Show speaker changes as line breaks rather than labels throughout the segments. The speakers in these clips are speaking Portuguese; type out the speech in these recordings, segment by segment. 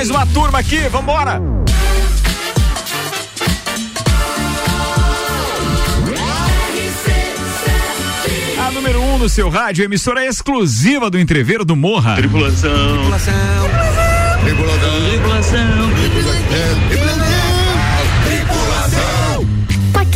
mais uma turma aqui, vambora! A número 1 um no seu rádio, emissora exclusiva do entreveiro do Morra.
Tripulação. Tripulação. Tripulação. Tripulação. Tripulação.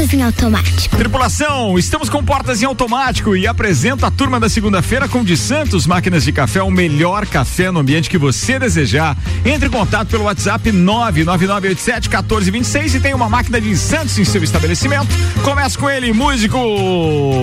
Portas em automático.
Tripulação, estamos com portas em automático e apresento a turma da segunda-feira com de Santos Máquinas de Café, o melhor café no ambiente que você desejar. Entre em contato pelo WhatsApp 99987 1426 e tem uma máquina de Santos em seu estabelecimento. Começa com ele, músico,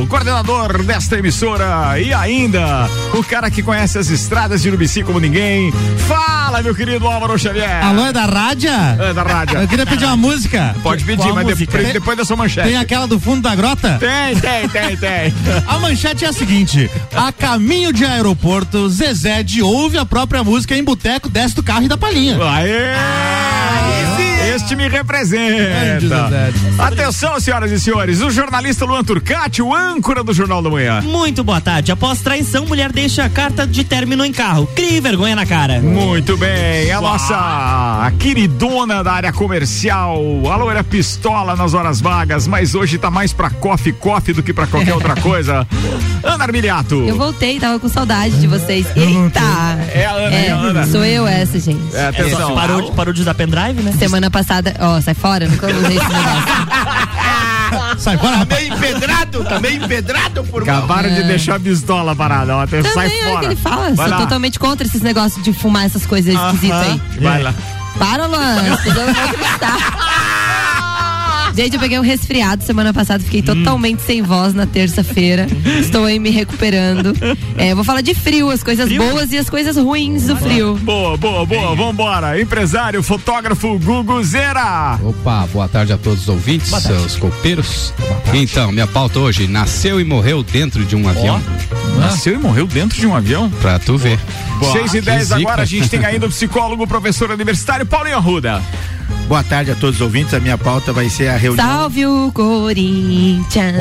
coordenador desta emissora e ainda o cara que conhece as estradas de Urubici como ninguém. Fala, meu querido Álvaro Xavier.
Alô, é da rádio?
É da rádio.
Eu queria pedir uma música.
Pode pedir,
Qual
mas
música?
depois, depois da sua manchete.
Tem aquela do fundo da grota?
Tem, tem, tem, tem.
A manchete é a seguinte: a caminho de aeroporto, Zezé de ouve a própria música em boteco, desce do carro e dá palhinha.
Aê! Este me representa. Atenção, senhoras e senhores, o jornalista Luan Turcati, o âncora do Jornal da Manhã.
Muito boa tarde. Após traição, mulher deixa a carta de término em carro. Crie vergonha na cara.
Muito bem, a nossa queridona da área comercial, a loira pistola nas horas vagas, mas hoje tá mais pra coffee coffee do que pra qualquer outra coisa. Ana Armiliato.
Eu voltei, tava com saudade de vocês. Eita!
É a Ana, é a Ana.
Sou eu essa, gente.
É, atenção.
Parou, de- parou de usar pendrive, né?
Semana passada, ó, sai fora, nunca usei esse negócio.
Sai fora,
Tá
rapaz.
meio empedrado, tá meio empedrado por.
Acabaram de deixar a pistola parada, ó, até sai
Também é o
fora.
que ele fala.
Vai
Sou
lá.
totalmente contra esses negócios de fumar essas coisas esquisitas aí.
Vai lá.
Para, Luan. as pessoas vão acreditar. Gente, eu peguei um resfriado semana passada, fiquei totalmente sem voz na terça-feira. Estou aí me recuperando. É, vou falar de frio, as coisas boas e as coisas ruins do frio.
Boa, boa, boa, vambora. Empresário, fotógrafo Gugu Zera.
Opa, boa tarde a todos os ouvintes, seus copeiros. Então, minha pauta hoje, nasceu e morreu dentro de um avião.
Nasceu e morreu dentro de um avião?
Pra tu ver.
6 e
que
10
zica.
agora, a gente tem ainda o psicólogo, professor universitário Paulinho Arruda.
Boa tarde a todos os ouvintes. A minha pauta vai ser a reunião.
Salve o Corinthians.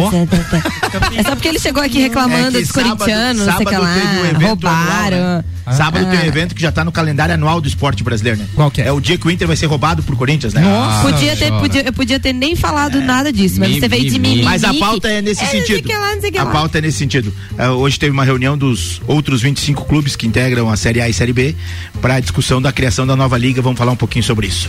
É só porque ele chegou aqui reclamando
É
dos corintianos, não sei
sábado
lá.
teve um evento
roubaram.
anual, né? Sábado
Ah.
tem um evento que já tá no calendário anual do esporte brasileiro, né?
Qual que é?
É o dia que o Inter vai ser roubado por Corinthians, né?
podia ter, podia, eu podia ter nem falado nada disso, mas você veio de mim.
Mas a pauta é nesse
não sei
sentido.
lá,
A
lá.
pauta é nesse sentido. É, hoje teve uma reunião dos outros 25 clubes que integram a Série A e Série B para a discussão da criação da nova liga. Vamos falar um pouquinho sobre isso.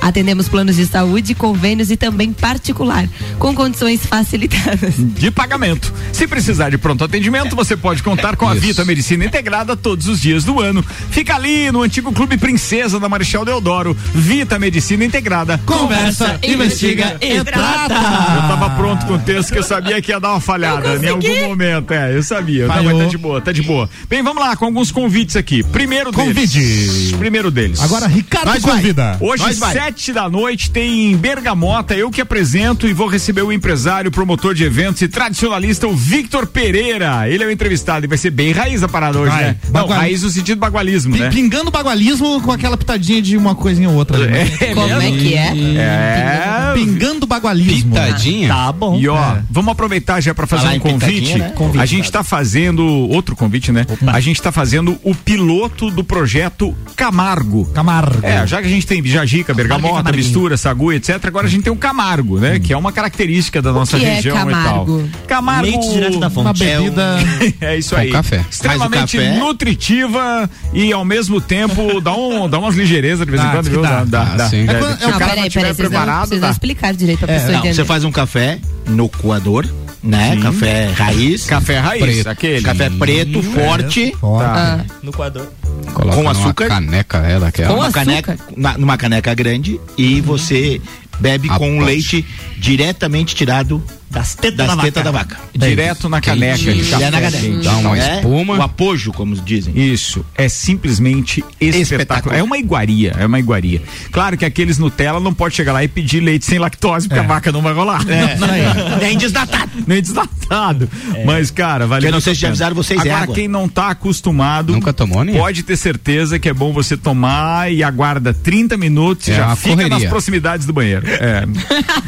Atendemos planos de saúde, convênios e também particular, com condições facilitadas.
de pagamento. Se precisar de pronto atendimento, você pode contar com a
Isso.
Vita Medicina Integrada todos os dias do ano. Fica ali no antigo Clube Princesa da Marechal Deodoro. Vita Medicina Integrada.
Conversa, investiga e trata.
Eu tava pronto com o texto que eu sabia que ia dar uma falhada em algum momento. É, eu sabia. Não,
Falhou.
mas tá de boa, tá de boa. Bem, vamos lá com alguns convites aqui. Primeiro
Convite.
deles. Primeiro deles.
Agora, Ricardo
Nós vai.
convida.
Hoje,
Nós vai.
Sete da noite, tem em Bergamota, eu que apresento e vou receber o empresário, promotor de eventos e tradicionalista, o Victor Pereira. Ele é o entrevistado e vai ser bem raiz a parada hoje,
Vai.
né? Não,
Bagua-
raiz no sentido bagualismo,
Pi-
né?
Pingando bagualismo com aquela pitadinha de uma coisinha ou outra. né?
Como é que é?
É.
Pingando bagualismo.
Pitadinha?
Tá bom.
E ó,
É.
vamos aproveitar já para fazer
Falar
um convite.
né?
A gente tá fazendo outro convite, né? A gente tá fazendo o piloto do projeto Camargo.
Camargo.
É, já que a gente tem Jajica, Bergamota. Mistura, Sagu, etc, agora a gente tem o Camargo, né? Que é uma característica da nossa
que é
região
Camargo?
e tal. Camargo.
Leite direto da fonte.
Uma bebida.
É isso
Com
aí.
café.
Extremamente
café-
nutritiva e ao mesmo tempo dá, um, dá umas ligeirezas de vez em quando, viu?
dá.
Dá, dá.
sim.
É,
É
se o
Não,
cara não
não
preparado,
explicar direito pra pessoa
Não,
entender.
você faz um café no coador, né? Café raiz.
Café raiz,
Preto.
aquele.
Café preto, forte,
Ó,
Ah,
No coador.
Coloca
Com açúcar?
caneca é daquela.
Com
uma caneca, na- numa caneca grande e você bebe
A
com um
pote.
leite diretamente tirado
Das tetas da vaca.
tetas da vaca.
Direto na caneca. de
Quentinho.
café
É na caneca.
uma
É
espuma.
O apojo, como dizem.
Isso, é simplesmente espetacular.
Espetacular.
É uma iguaria, é uma iguaria. Claro que aqueles Nutella não pode chegar lá e pedir leite sem lactose, porque a vaca não vai rolar.
É. Nem desdatado.
Nem desnatado. Mas, cara, vale
Que eu não sei
a
se já avisaram vocês, é
Agora,
água.
quem não tá acostumado.
Nunca tomou, né?
Pode ter certeza que é bom você tomar e aguarda 30 minutos e
É
já fica nas
correria.
proximidades do banheiro. É.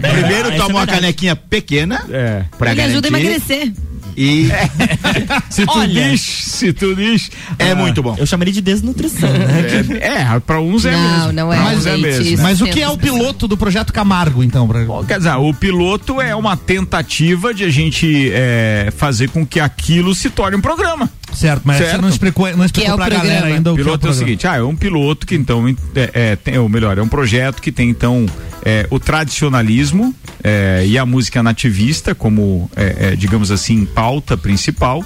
Primeiro
é
uma
verdade.
canequinha pequena
é.
pra
Ele ajuda a
garantir.
emagrecer.
E
Se tu
Olha.
diz, se tu diz.
é
ah,
muito bom.
Eu chamaria de desnutrição, né?
É, é pra uns é
Não,
mesmo.
não é,
Pra uns é
gente,
mesmo.
isso.
Mas o que é o piloto do projeto Camargo, então? Pra...
Bom, Quer dizer, o piloto é uma tentativa de a gente é, fazer com que aquilo se torne um programa.
Certo, mas
Certo.
você não explicou, não explicou
Que é
pra
programa.
galera ainda o que é o
piloto é o seguinte, ah, é um piloto que então, é, é, tem, ou melhor, é um projeto que tem então é, o tradicionalismo é, e a música nativista como, é, é, digamos assim, pauta principal.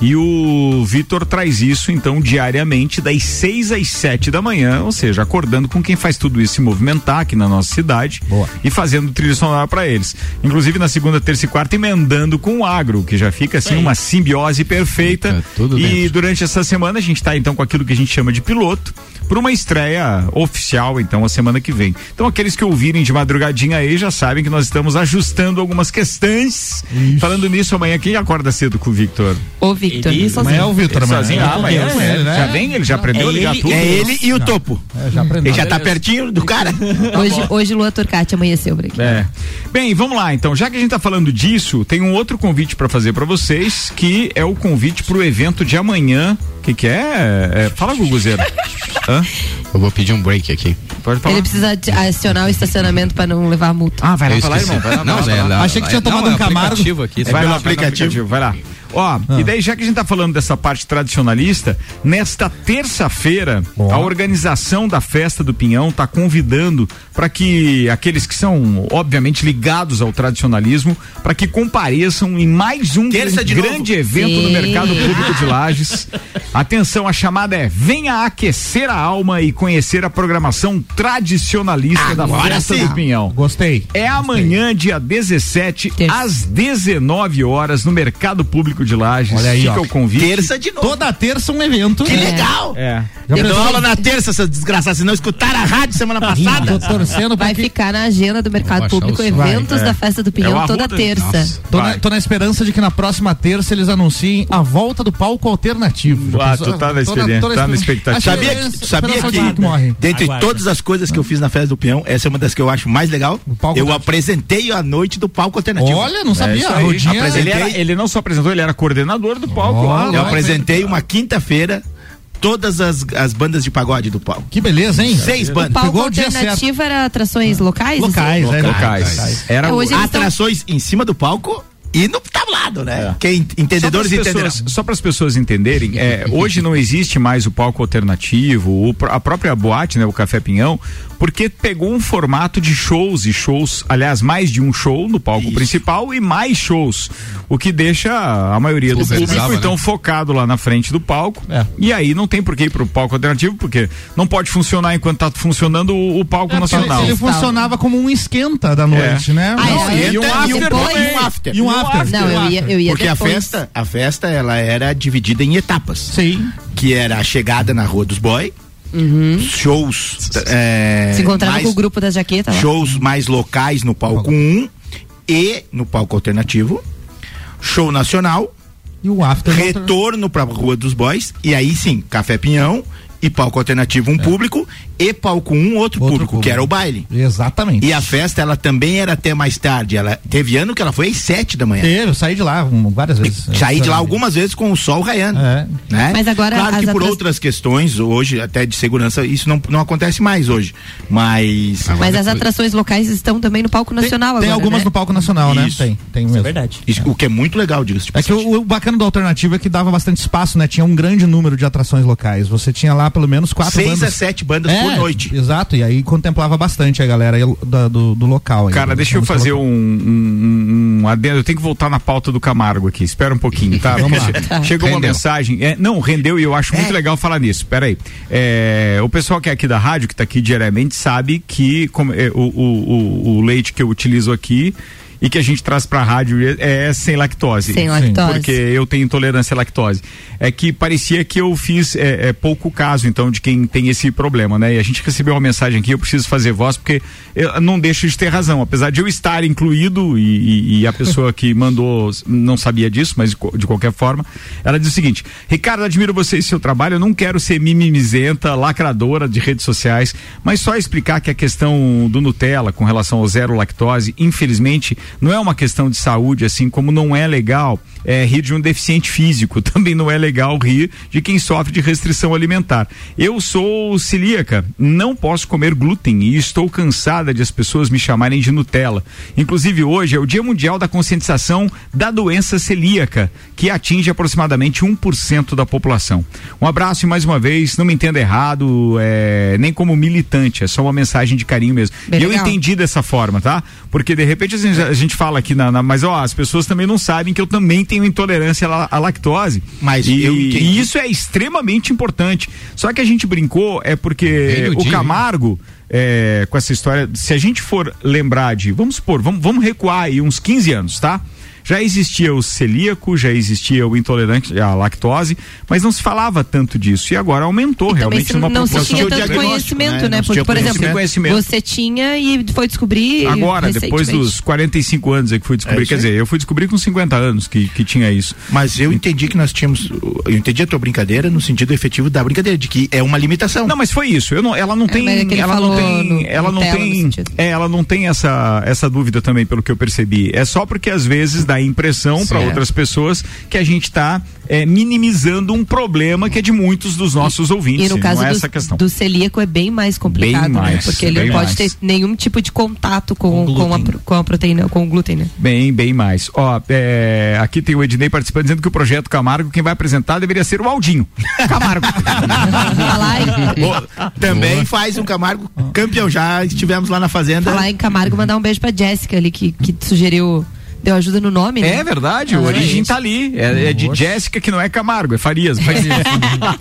E o Vitor traz isso então diariamente das 6 às 7 da manhã, ou seja, acordando com quem faz tudo isso se movimentar aqui na nossa cidade
Boa.
e fazendo trilha sonora para eles. Inclusive na segunda, terça e quarta emendando com o agro, que já fica assim uma simbiose perfeita.
Fica tudo
e
dentro.
durante essa semana a gente está então com aquilo que a gente chama de piloto para uma estreia oficial então a semana que vem. Então aqueles que ouvirem de madrugadinha aí já sabem que nós estamos ajustando algumas questões. Falando nisso amanhã quem acorda cedo com o Victor?
Ô, Victor.
Ele
Amanhã é o Vitor, amanhã.
Sozinho? Ah, amanhã
É,
é,
ele, né?
já vem, ele já aprendeu a
É
ligar
ele-
tudo.
É ele e o topo.
É, já aprendeu.
Ele já tá pertinho do cara.
Hoje, hoje Lua Turcati amanheceu por aqui.
É. Bem, vamos lá então. Já que a gente tá falando disso, tem um outro convite para fazer para vocês, que é o convite pro evento de amanhã. Que, que é? é? Fala, Guguzeira. Hã?
Eu vou pedir um break aqui.
Pode falar.
Ele precisa acionar o estacionamento pra não levar multa.
Ah, vai lá, vai lá, irmão. Vai lá,
Não, é
vai lá.
lá-
Achei que tinha
é-
tomado
não,
um
é
Camargo.
aplicativo aqui.
Vai lá, vai lá no
aplicativo.
Vai lá. Ó, e daí já que a gente tá falando dessa parte tradicionalista, nesta terça-feira, a organização da festa do Pinhão tá convidando para que aqueles que são obviamente ligados ao tradicionalismo, para que compareçam em mais um
Terça de
grande
novo.
evento no
Sim.
mercado público de Lages. Atenção, a chamada é Venha aquecer a alma e conhecer a programação tradicionalista da
Agora
festa
sim.
do Pinhão.
Gostei.
É amanhã, dia 17,
Terça.
às 19 horas, no Mercado Público de Lages.
Olha aí,
Fica
ó.
o convite.
Terça de novo.
Toda terça um evento.
Que legal.
É.
Eu dou aula na terça, seus desgraçados. Se não escutaram a rádio semana
Tô
passada.
torcendo pra
Vai
que...
ficar na agenda do Mercado Público eventos
é.
da Festa do
É
Pinhão toda
Arruda.
terça.
Tô, na, tô na esperança de que na próxima terça eles anunciem a volta do palco alternativo.
Ah, tu tá na
Tô tô
experiência, tá na expectativa.
Sabia
é
que, sabia
esperança
que, dentre todas as coisas que eu fiz na festa do peão, essa é uma das que eu acho mais legal. Eu apresentei a noite do palco alternativo.
Olha, não
É
sabia.
ele não só apresentou, ele era coordenador do palco lá.
Eu
lá.
apresentei uma quinta-feira todas as, as bandas de pagode do palco.
Que beleza, hein?
Seis bandas.
Palco
Pegou o
alternativo era atrações locais?
Locais,
assim?
é,
Locais. Era
É,
o-
hoje
Atrações em cima do palco e no tablado, né?
É.
Quem entendedores
Só pras
entenderão.
pessoas- Só para as pessoas entenderem, é, hoje não existe mais o palco alternativo, o a própria boate, né, o Café Pinhão, porque pegou um formato de shows e shows, aliás, mais de um show no palco
Isso.
principal e mais shows, o que deixa a maioria do público
né?
então focado lá na frente do palco.
É.
E aí não tem por que ir pro palco alternativo, porque não pode funcionar enquanto tá funcionando o, o palco
É,
nacional.
Ele funcionava como um esquenta da noite, né?
Ah,
Não,
é?
e um
E
after e um after.
E um after.
Não, eu ia, eu ia
Porque a
depois.
festa, a festa, ela era dividida em etapas.
Sim.
Que era a chegada na Rua dos Boy, shows. é,
Uhum. Se encontrava
mais-
com o grupo da jaqueta lá.
shows mais locais no palco 1 e no palco alternativo. Show nacional,
E o after.
retorno pra Rua dos Boys, e aí sim, Café Pinhão e palco alternativo um público e palco um outro,
É. Outro
público, que
público.
era o baile.
Exatamente.
E a festa, ela também era até mais tarde. Ela teve ano que ela foi às sete da manhã.
Teve, eu saí de lá um, várias vezes.
Saí de lá algumas vezes com o sol raiando.
É.
Né?
Mas agora
claro que por outras questões, hoje, até de segurança, isso não, não acontece mais hoje. Mas.
Mas as atrações locais estão também no palco
Tem,
nacional
tem
agora,
algumas
né?
no palco nacional, né?
Isso.
Tem, tem
É
mesmo.
verdade.
isso- o que é muito legal, diga-se de
É que o, o bacana do alternativo é que dava bastante espaço, né? Tinha um grande número de atrações locais. Você tinha lá pelo menos quatro
Seis
bandas.
a sete bandas
É,
por noite.
Exato, e aí contemplava bastante a galera da- do, do local. aí,
Cara, deixa eu fazer um, um, um adendo. Eu tenho que voltar na pauta do Camargo aqui. Espera um pouquinho, tá?
Vamos lá.
Chegou uma
Rendeu.
mensagem. é, não, rendeu e eu acho muito legal falar nisso. Pera aí. É, o pessoal que é aqui da rádio, que tá aqui diariamente, sabe que como, é, o, o, o, o leite que eu utilizo aqui. E que a gente traz pra rádio é, é sem lactose.
Sem lactose.
Porque eu tenho intolerância à lactose. É que parecia que eu fiz é, é, pouco caso, então, de quem tem esse problema, né? E a gente recebeu uma mensagem aqui, eu preciso fazer voz, porque eu não deixo de ter razão. Apesar de eu estar incluído e, e, e a pessoa que mandou não sabia disso, mas de, de qualquer forma, ela diz o seguinte: Ricardo, admiro você e seu trabalho. Eu não quero ser mimimizenta, lacradora de redes sociais, mas só explicar que a questão do Nutella com relação ao zero lactose, infelizmente, não é uma questão de saúde, assim como não é legal é, rir de um deficiente físico. Também não é legal rir de quem sofre de restrição alimentar. Eu sou celíaca, não posso comer glúten e estou cansada de as pessoas me chamarem de Nutella. Inclusive, hoje é o Dia Mundial da Conscientização da Doença Celíaca, que atinge aproximadamente 1% da população. Um abraço e mais uma vez, não me entenda errado, é, nem como militante, é só uma mensagem de carinho mesmo.
Bem
e eu
legal.
entendi dessa forma, tá? Porque de repente a gente, a gente fala aqui na, na- mas ó, as pessoas também não sabem que eu também tenho intolerância à, à lactose.
Mas
e, e isso é extremamente importante. Só que a gente brincou é porque
no
o
dia,
Camargo é, com essa história, se a gente for lembrar de, vamos supor, vamos, vamos recuar aí uns 15 anos, tá? Já existia o celíaco, já existia o intolerante à lactose, mas não se falava tanto disso. E agora aumentou
E
realmente
se
numa
não se
proporção
tinha
o
tanto conhecimento,
né?
né?
Não se
Porque,
tinha
por exemplo,
conhecimento.
você tinha e foi descobrir
Agora, depois dos 45 anos é que fui descobrir,
É
quer dizer, eu fui descobrir com 50 anos que, que tinha isso.
Mas eu entendi que nós tínhamos. Eu entendi a tua brincadeira no sentido efetivo da brincadeira, de que é uma limitação.
Não, mas foi isso. Eu não, ela não
É,
tem,
é ele
ela não tem,
no-
ela
no
não tem,
sentido.
é, ela não tem essa essa dúvida também pelo que eu percebi. É só porque às vezes dá impressão para outras pessoas que a gente está minimizando um problema que é de muitos dos nossos ouvintes.
E no caso
não é
do,
essa a questão.
do celíaco é bem mais complicado,
Bem mais,
né? Porque ele não pode
mais.
ter nenhum tipo de contato com,
Com
com, a, com a proteína, com o glúten, né?
Bem, bem mais. Ó, é, aqui tem o Ednei participando dizendo que o projeto Camargo, quem vai apresentar deveria ser o Aldinho. Camargo.
Também faz um Camargo campeão. Já estivemos lá na fazenda.
falar em Camargo, mandar um beijo pra Jéssica ali, que, que sugeriu, deu ajuda no nome, né?
É verdade, o
Ah,
origem
é.
tá ali. É, é de Jéssica, que não é Camargo, é Farias. Farias.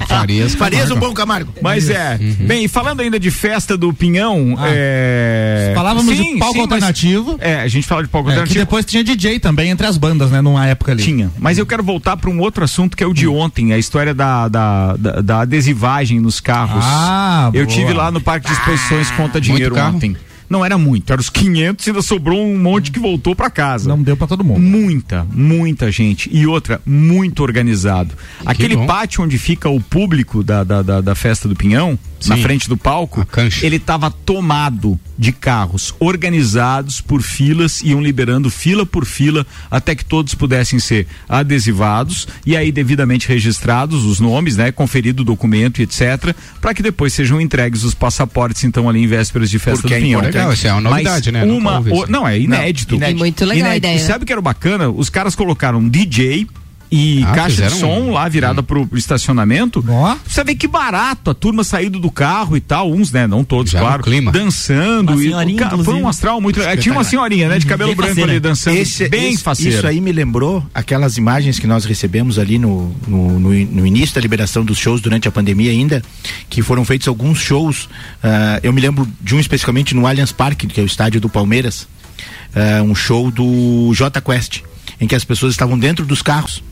Farias.
Farias um
Camargo.
bom Camargo.
Mas é.
Uhum.
Bem, falando ainda de festa do Pinhão,
Ah.
é.
Falávamos
Sim,
de palco
sim, mas-
alternativo.
É, a gente fala de palco
É, que
alternativo.
depois tinha DJ também entre as bandas, né? Numa época ali.
Tinha. Mas eu quero voltar para um outro assunto que é o de ontem, a história da, da, da, da adesivagem nos carros.
Ah,
eu
boa.
tive lá no Parque de Exposições Conta Dinheiro
carro?
ontem. Não era muito, era os 500 e ainda sobrou um monte que voltou para casa.
Não deu pra todo mundo.
Muita, muita gente. E outra, muito organizado. Aquele
bom.
pátio onde fica o público da, da, da, da festa do Pinhão, na
Sim.
frente do palco, ele estava tomado de carros organizados por filas, iam liberando fila por fila até que todos pudessem ser adesivados e aí devidamente registrados os nomes, né, conferido o documento e etc, para que depois sejam entregues os passaportes então ali em vésperas de festa
Porque
do
é
Pinhão.
importante.
Legal, isso é uma novidade,
Mas
né?
Uma,
ouvi
o- não, é inédito.
Não,
E muito legal a ideia,
E sabe o que era bacana? Os caras colocaram um DJ e
Ah,
caixa de som
um-
lá virada pro, pro estacionamento.
Ó.
Você vê que barato, a turma saindo do carro e tal, uns, né? Não todos,
Já
claro.
clima.
Uma
Dançando. e,
senhorinha,
o ca- foi um astral muito legal. Tinha uma senhorinha, né? De cabelo
Bem
branco
faceira.
ali dançando.
Esse,
bem
esse-
faceira.
Isso aí me lembrou aquelas imagens que nós recebemos ali no, no, no, no início da liberação dos shows durante a pandemia ainda, que foram feitos alguns shows. ah, eu me lembro de um especificamente no Allianz Parque, que é o estádio do Palmeiras, ah, um show do J Quest, em que as pessoas estavam dentro dos carros.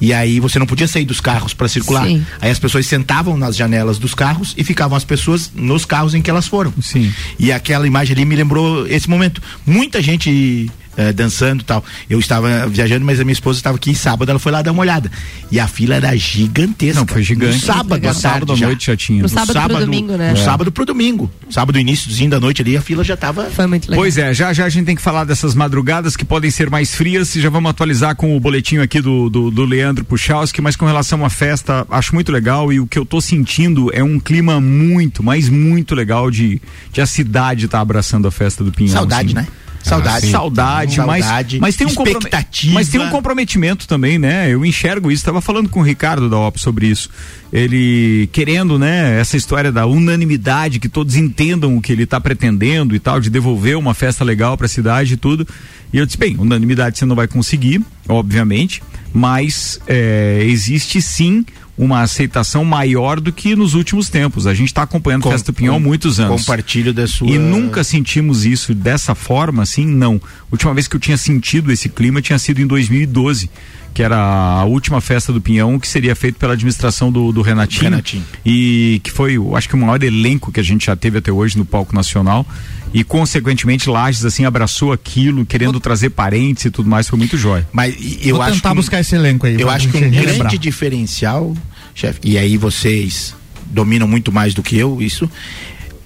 E aí você não podia sair dos carros para circular.
Sim.
Aí as pessoas sentavam nas janelas dos carros e ficavam as pessoas nos carros em que elas foram.
Sim.
E aquela imagem ali me lembrou esse momento. Muita gente eh, dançando e tal. Eu estava viajando, mas a minha esposa estava aqui sábado, ela foi lá dar uma olhada. E a fila era gigantesca.
Não, foi gigante.
No sábado, à
Sábado
tarde
à noite já tinha.
No sábado pro domingo, né?
No
É.
sábado pro domingo. Sábado, iníciozinho da noite ali, a fila já estava.
Foi muito legal.
Pois é, já já a gente tem que falar dessas madrugadas que podem ser mais frias e já vamos atualizar com o boletim aqui do, do, do Leandro Puchalski, mas com relação à festa, acho muito legal e o que eu tô sentindo é um clima muito, mas muito legal de, de a cidade estar abraçando a festa do Pinhão.
Saudade,
assim.
né? Saudade.
sim.
Saudade, mas,
Saudade,
mas tem um
expectativa.
mas tem um comprometimento também, né? Eu enxergo isso. Estava falando com o Ricardo da OP sobre isso. Ele querendo, né? Essa história da unanimidade, que todos entendam o que ele está pretendendo e tal, de devolver uma festa legal para a cidade e tudo. E eu disse, bem, unanimidade você não vai conseguir, obviamente, mas é, existe sim uma aceitação maior do que nos últimos tempos. A gente está acompanhando
Com-
a Festa do Pinhão há muitos anos.
Compartilho da sua.
E nunca sentimos isso dessa forma, assim, não. A última vez que eu tinha sentido esse clima tinha sido em 2012, que era a última festa do Pinhão, que seria feito pela administração do, do Renatinho.
Renatinho.
E que foi, acho que o maior elenco que a gente já teve até hoje no palco nacional. E, consequentemente, Lages, assim, abraçou aquilo, querendo trazer parentes e tudo mais, foi muito jóia.
Mas eu
Vou
acho
tentar
que,
buscar esse elenco aí.
Eu acho que um
relembrar.
grande diferencial, chefe, e aí vocês dominam muito mais do que eu isso,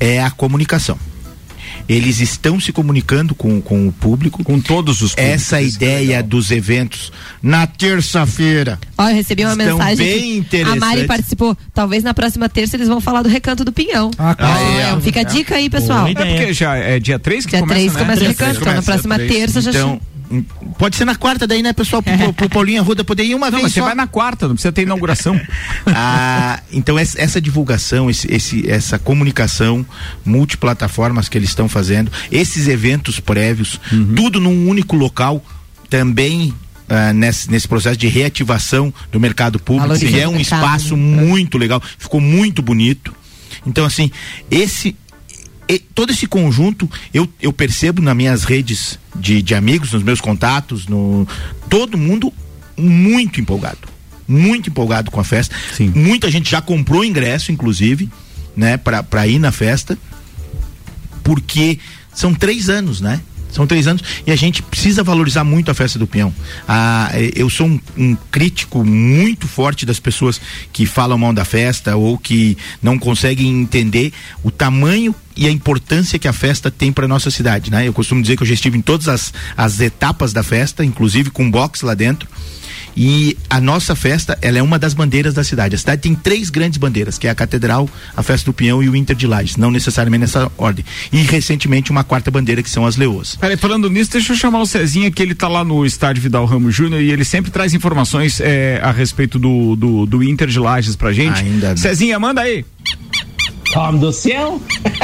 é a comunicação. Eles estão se comunicando com, com o público.
Com todos os públicos,
Essa
é
ideia
legal.
dos eventos na terça-feira.
Ó, eu recebi uma
Estão
mensagem.
bem
que A. Mari participou. Talvez na próxima terça eles vão falar do recanto do Pinhão.
Ah, claro.
Ó,
é.
fica a dica aí, pessoal.
É porque já é dia 3 que
Dia
começa,
3
né?
começa o recanto. Então, na próxima terça já
Então, hum, pode ser na quarta daí, né, pessoal? Pro, pro, Paulinho Arruda poder ir uma
Não,
vez
mas você
só.
vai na quarta, não precisa ter inauguração.
Ah, então essa, essa divulgação, esse, esse- essa comunicação multiplataformas que eles estão fazendo, esses eventos prévios, tudo num único local, também ah, nesse, nesse processo de reativação do mercado público, que é um
mercado,
espaço
né?
muito legal, ficou muito bonito. Então assim, esse e- todo esse conjunto eu, eu percebo nas minhas redes de, de amigos, nos meus contatos, no todo mundo muito empolgado, muito empolgado com a festa.
Sim.
Muita gente já comprou ingresso, inclusive, né, para para ir na festa, porque são três anos, né? São três anos e a gente precisa valorizar muito a festa do peão. Ah, eu sou um, um crítico muito forte das pessoas que falam mal da festa ou que não conseguem entender o tamanho e a importância que a festa tem para nossa cidade, né? Eu costumo dizer que eu já estive em todas as, as etapas da festa, inclusive com box lá dentro. E a nossa festa, ela é uma das bandeiras da cidade. A cidade tem três grandes bandeiras, que é a Catedral, a Festa do Pinhão e o Inter de Lages, não necessariamente nessa ordem. E recentemente uma quarta bandeira que são as Leoas.
Peraí, falando nisso, deixa eu chamar o Cezinha, que ele tá lá no estádio Vidal Ramos Júnior e ele sempre traz informações eh, a respeito do, do, do Inter de Lages pra gente.
Ainda.
Cezinha, manda aí.
Homem do céu!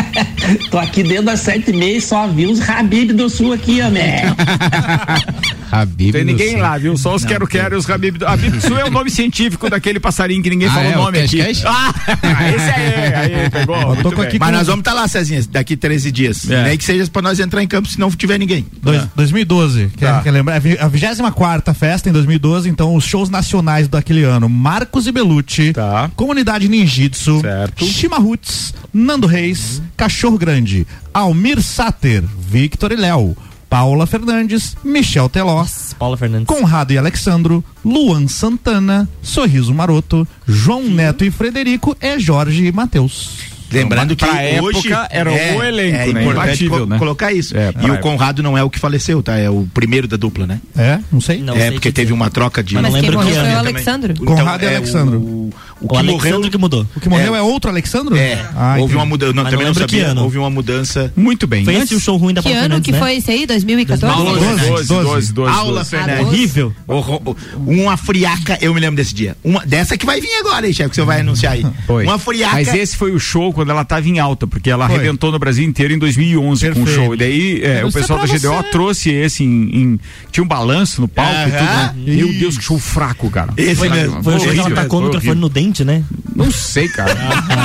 Tô aqui dentro das sete e meia e só vi os Habib do Sul aqui, ó, meu.
Habib
Tem
do
ninguém lá, viu? Só os Quero Quero e os Habib. Habib Sul é o nome científico daquele passarinho que ninguém
Ah,
falou
é?
o
O
nome aqui.
Cascais?
Ah, esse aí, aí, pegou.
Mas
com-
nós vamos estar lá, Cezinha, daqui 13 dias.
É.
Nem que seja para nós entrar em campo se não tiver ninguém.
Dois- 2012, quer,
Tá.
quer lembrar? É A 24 festa em 2012, então os shows nacionais daquele ano: Marcos e Belucci,
Tá.
Comunidade Ninjitsu,
Certo.
Chimarruts, Nando Reis, Cachorro Grande, Almir Sater, Victor e Léo, Paula Fernandes, Michel Teló,
Paula Fernandes.
Conrado e Alexandro, Luan Santana, Sorriso Maroto, João Neto e Frederico é Jorge e Matheus.
Lembrando que
Pra
hoje
época, era o elenco,
é
né?
importante co-
né?
colocar isso.
É,
e o
época.
Conrado não é o que faleceu, tá? É o primeiro da dupla, né?
É? Não sei.
Não
é
sei
porque
te
teve
dizer.
uma troca de.
Mas não
quem
lembro que
morreu foi o
ano
Alexandro.
Conrado e
é,
Alexandro.
O, o
O
que
Alexandre
morreu.
que mudou.
O que morreu
É.
é, outro Alexandro?
É,
Ah,
houve
entendi.
uma mudança. Não,
Mas
também
não
não
lembro que
sabia.
ano.
Houve uma mudança.
Muito bem.
Foi
Antes-
esse o show ruim da
Que
Paula
ano
Fernandes,
que
né?
foi esse aí? 2014?
12, 12, 12, 12.
Aula, Fernandes.
Horrível.
O- o- Uma friaca, eu me lembro desse dia. Uma, dessa que vai vir agora, hein, chefe, que você vai anunciar aí.
Foi.
Uma friaca.
Mas esse foi o show quando ela tava em alta, porque ela
Foi.
arrebentou no Brasil inteiro em 2011 com o
Perfeito.
show. E daí é, o
sei
pessoal da GDO
você.
trouxe esse em, em- Tinha um balanço no palco e tudo. Né? Meu Deus, que show fraco, cara.
Esse
Foi,
mesmo.
foi o show que ela
horrível,
tacou o
foi
microfone
horrível.
no dente, né?
Não sei, cara.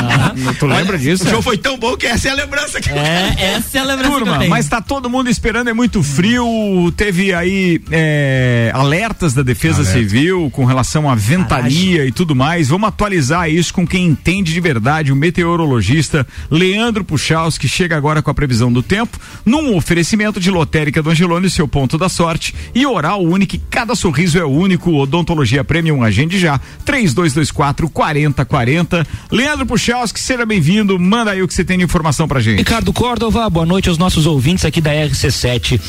tu lembra disso?
O show foi tão bom que essa é a lembrança que
É, essa é a lembrança que eu
Turma,
tenho.
mas tá todo mundo esperando, é muito frio. Teve aí é, alertas da Defesa Civil com relação à ventania e tudo mais. Vamos atualizar isso com quem entende de verdade, o meteorologista Leandro Puchaus, que chega agora com a previsão do tempo, num oferecimento de lotérica do Angelone, seu ponto da sorte, e oral único, cada sorriso é único, odontologia premium, agende já, 3224 4040. Leandro Puchaus, que seja bem-vindo, manda aí o que você tem de informação pra gente.
Ricardo Córdova, boa noite aos nossos ouvintes aqui da RC7.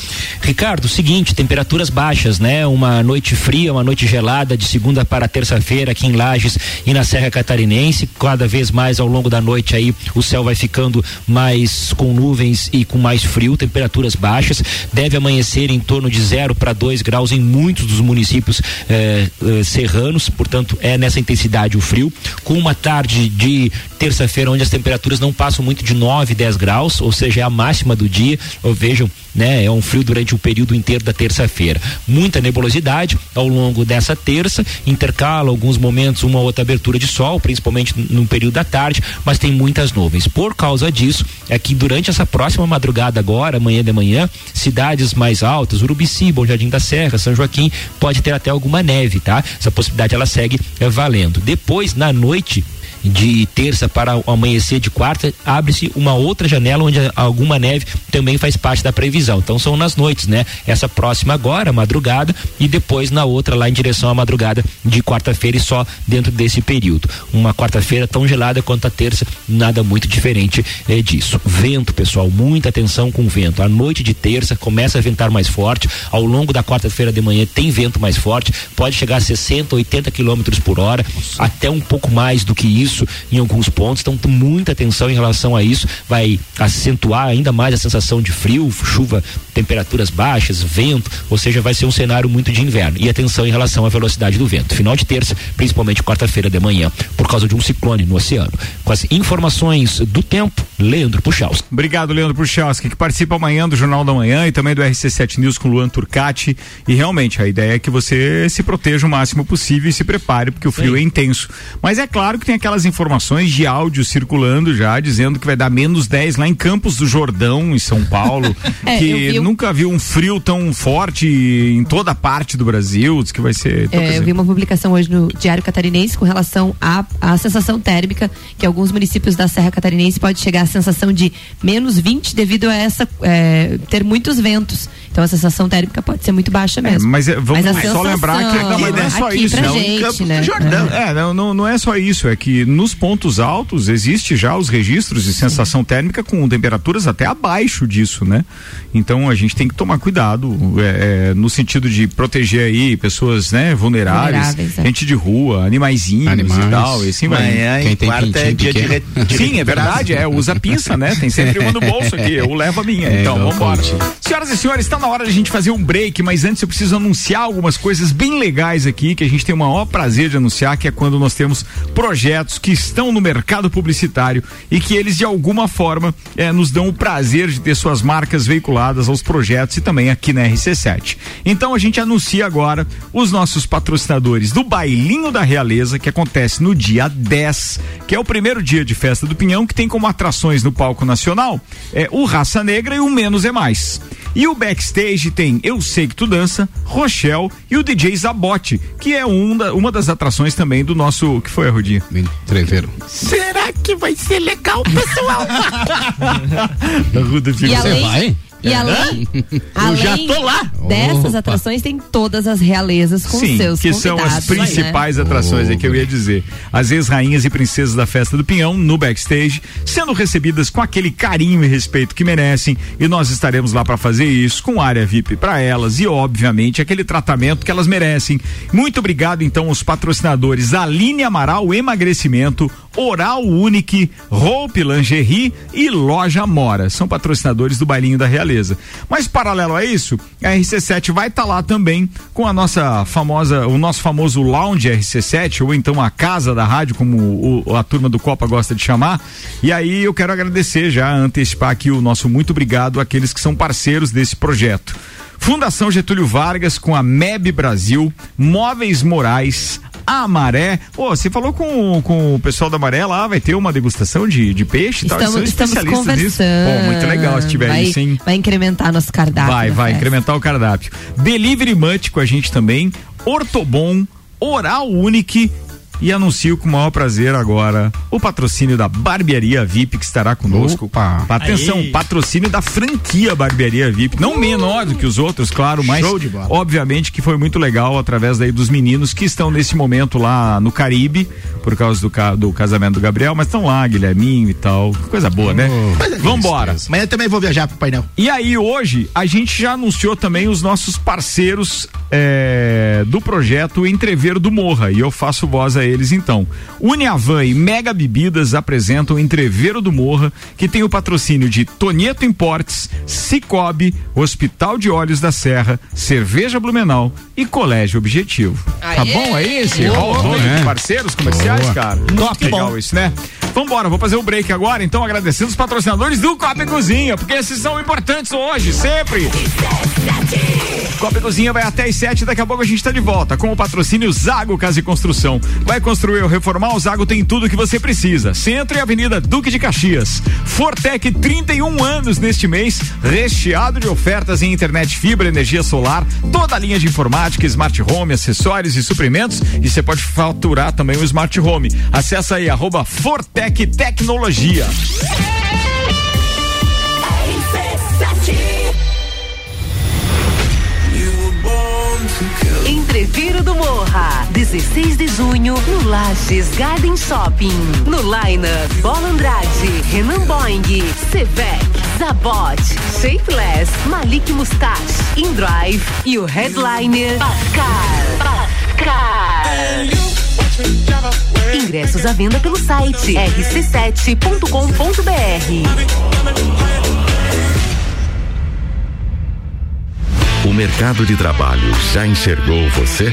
Ricardo, seguinte, temperaturas baixas, né? Uma noite fria, uma noite gelada de segunda para terça-feira aqui em Lages e na Serra Catarinense. Cada vez mais ao longo da noite aí o céu vai ficando mais com nuvens e com mais frio, temperaturas baixas. Deve amanhecer em torno de 0 para 2 graus em muitos dos municípios eh, eh, serranos, portanto é nessa intensidade o frio, com uma tarde de terça-feira onde as temperaturas não passam muito de 9, 10 graus, ou seja, é a máxima do dia. Vejam, né? É um frio durante o período inteiro da terça-feira. Muita nebulosidade ao longo dessa terça, intercala alguns momentos uma outra abertura de sol, principalmente no período da tarde, mas tem muitas nuvens. Por causa disso, é que durante essa próxima madrugada agora, amanhã de manhã, cidades mais altas, Urubici, Bom Jardim da Serra, São Joaquim, pode ter até alguma neve, tá? Essa possibilidade ela segue é, valendo. Depois, na noite, de terça para o amanhecer de quarta, abre-se uma outra janela onde alguma neve também faz parte da previsão. Então são nas noites, né? Essa próxima agora, madrugada, e depois na outra lá em direção à madrugada de quarta-feira e só dentro desse período. Uma quarta-feira tão gelada quanto a terça, nada muito diferente é, disso. Vento, pessoal, muita atenção com o vento. A noite de terça começa a ventar mais forte, ao longo da quarta-feira de manhã tem vento mais forte, pode chegar a 60, 80 quilômetros por hora, até um pouco mais do que isso isso em alguns pontos, então muita atenção em relação a isso, vai acentuar ainda mais a sensação de frio, chuva, temperaturas baixas, vento, ou seja, vai ser um cenário muito de inverno. E atenção em relação à velocidade do vento. Final de terça, principalmente quarta-feira de manhã, por causa de um ciclone no oceano. Com as informações do tempo, Leandro Puchalski.
Obrigado, Leandro Puchalski, que participa amanhã do Jornal da Manhã e também do RC7 News com Luan Turcati. E realmente, a ideia é que você se proteja o máximo possível e se prepare, porque o frio Sim. é intenso. Mas é claro que tem aquelas informações de áudio circulando já, dizendo que vai dar menos 10 lá em Campos do Jordão, em São Paulo, é, que vi nunca viu um frio tão forte em toda parte do Brasil, diz que vai ser.
É, eu vi uma publicação hoje no Diário Catarinense com relação à, à sensação térmica, que alguns municípios da Serra Catarinense pode chegar à sensação de menos 20 devido a essa é, ter muitos ventos. Então a sensação térmica pode ser muito baixa é, mesmo.
É, mas vamos mas só lembrar que não, não é só isso, não. Gente, né? Jordão, é, não, não, não é só isso, é que nos pontos altos existe já os registros de sensação Sim. térmica com temperaturas até abaixo disso, né? Então a gente tem que tomar cuidado é, é, no sentido de proteger aí pessoas, né, vulneráveis, vulneráveis é. gente de rua, animaizinhos Animais. e tal, e assim vai.
É, Quem tem quarta é dia de,
de Sim, é verdade, é, usa pinça, né? Tem sempre uma no bolso aqui, eu levo a minha. É, então, vamos embora. Senhoras e senhores, está na hora de a gente fazer um break, mas antes eu preciso anunciar algumas coisas bem legais aqui que a gente tem o maior prazer de anunciar, que é quando nós temos projetos que estão no mercado publicitário e que eles de alguma forma eh, nos dão o prazer de ter suas marcas veiculadas aos projetos e também aqui na RC7. Então a gente anuncia agora os nossos patrocinadores do Bailinho da Realeza, que acontece no dia 10, que é o primeiro dia de festa do Pinhão, que tem como atrações no palco nacional é, o Raça Negra e o Menos é Mais. E o backstage tem Eu Sei Que Tu Dança, Rochelle e o DJ Zabote, que é um da, uma das atrações também do nosso. que foi a Rodinha?
Treveiro.
Será que vai ser legal, pessoal?
Você vai? E além, além já tô lá. dessas Opa. atrações, tem todas as realezas com
Sim,
seus
que são as principais né? atrações, é que eu ia dizer. As ex-rainhas e princesas da festa do Pinhão no backstage, sendo recebidas com aquele carinho e respeito que merecem. E nós estaremos lá para fazer isso, com área VIP para elas e, obviamente, aquele tratamento que elas merecem. Muito obrigado, então, aos patrocinadores Aline Amaral Emagrecimento, Oral Unique, Roupe Lingerie e Loja Mora. São patrocinadores do Bailinho da Realeza. Mas paralelo a isso, a RC7 vai estar tá lá também com a nossa famosa, o nosso famoso Lounge RC7, ou então a casa da rádio, como o, a turma do Copa gosta de chamar. E aí eu quero agradecer já, antecipar aqui o nosso muito obrigado àqueles que são parceiros desse projeto. Fundação Getúlio Vargas com a MEB Brasil, Móveis Morais, a Maré. Pô, você falou com, com o pessoal da Maré lá, vai ter uma degustação de, de peixe e tal.
Estamos, estamos conversando.
Pô, muito legal se tiver
vai,
isso, hein?
Vai incrementar nosso cardápio.
Vai, vai festa. incrementar o cardápio. Delivery Munch com a gente também. Ortobon, Oral Unique e anuncio com o maior prazer agora o patrocínio da Barbearia VIP que estará conosco. Opa. Atenção, Aí. patrocínio da franquia Barbearia VIP, não uh. menor do que os outros, claro, mas obviamente que foi muito legal através daí dos meninos que estão nesse momento lá no Caribe, por causa do, ca do casamento do Gabriel, mas estão lá, Guilherminho e tal. Coisa boa, né? Oh. Vambora.
Amanhã também vou viajar pro painel.
E aí, hoje, a gente já anunciou também os nossos parceiros é, do projeto Entrever do Morra. E eu faço voz a eles então. Uniavan e Mega Bebidas apresentam Entreveiro do Morra, que tem o patrocínio de Tonieto Importes, Cicobi, Hospital de Olhos da Serra, Cerveja Blumenau e Colégio Objetivo. Tá bom aí esse
Boa,
de
né?
parceiros comerciais,
Boa.
cara? Muito legal isso, né? Vambora, vou fazer o break agora, então agradecendo os patrocinadores do Copa Cozinha, porque esses são importantes hoje, sempre. Copa Cozinha vai até as 7, daqui a pouco a gente tá de volta com o patrocínio Zago Casa e Construção. Vai construir ou reformar, o Zago tem tudo que você precisa. Centro e Avenida Duque de Caxias. Fortec 31 anos neste mês, recheado de ofertas em internet fibra, energia solar, toda a linha de informática, smart home, acessórios e suprimentos e você pode faturar também o smart home. Acesse aí arroba Fortec Tecnologia.
Entreviro do Morra, 16 de junho, no Lages Garden Shopping. No Liner, Bola Andrade, Renan Boing, Sevec, Zabot, Shapeless, Malik Mustache, InDrive e o headliner Pascal. Pascal. Ingressos à venda pelo site rc7.com.br.
O mercado de trabalho já enxergou você?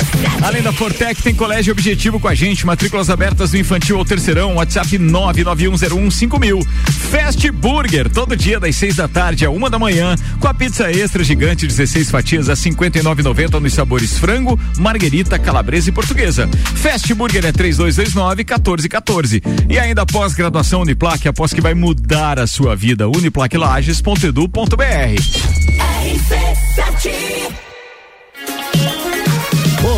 Além da Fortec, tem colégio objetivo com a gente, matrículas abertas do infantil ao terceirão, WhatsApp 991015000. Fast Burger, todo dia das seis da tarde a uma da manhã, com a pizza extra gigante, 16 fatias a 59,90 nos sabores frango, marguerita, calabresa e portuguesa. Fast Burger é 3229-1414. E ainda pós-graduação Uniplaque, após que vai mudar a sua vida, uniplaquelages.edu.br.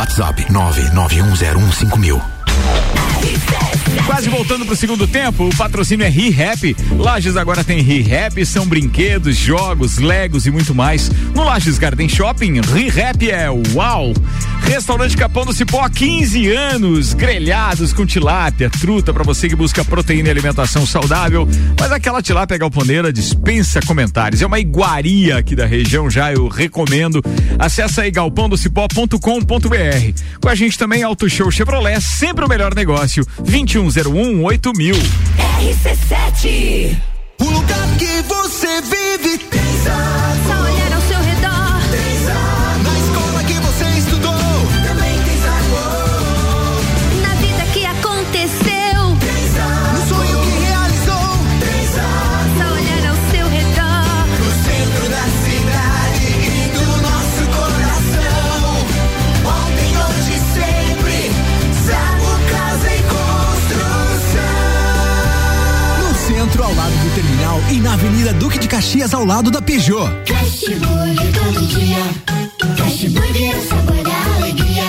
WhatsApp 991015000.
Quase voltando pro segundo tempo, o patrocínio é ReHap. Lages agora tem ReHap, são brinquedos, jogos, legos e muito mais. No Lages Garden Shopping, ReHap é uau! Restaurante Capão do Cipó, 15 anos, grelhados com tilápia, truta para você que busca proteína e alimentação saudável. Mas aquela tilápia galponeira dispensa comentários. É uma iguaria aqui da região, já eu recomendo. Acesse aí galpãodocipó.com.br. Com a gente também Auto Show Chevrolet, sempre o melhor negócio. 2101 8000.
RC7 O lugar que você vive tem e
na Avenida Duque de Caxias, ao lado da Peugeot.
Fast Burger todo dia. Fast Burger é o sabor da alegria.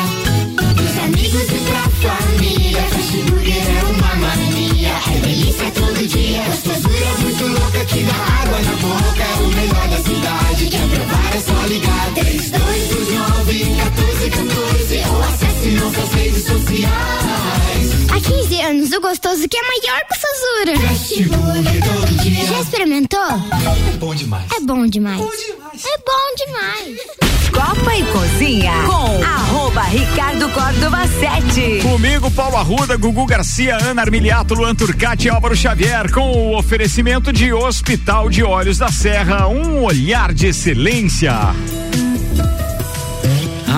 Dos amigos e pra família. Fast Burger é uma mania. É delícia todo dia. Gostosura muito louca que dá água na boca. É o melhor da cidade. Quer provar é só ligar. 3229 1414 ou acesse nossas redes sociais. Há 15 anos, o gostoso que é maior que o Sazura. Fast Burger todo dia. Já experimentou?
É bom demais.
É bom demais. É bom demais.
Copa e Cozinha com arroba Ricardo Córdova 7.
Comigo, Paulo Arruda, Gugu Garcia, Ana Armiliato, Luan Turcati e Álvaro Xavier, com o oferecimento de Hospital de Olhos da Serra, um olhar de excelência.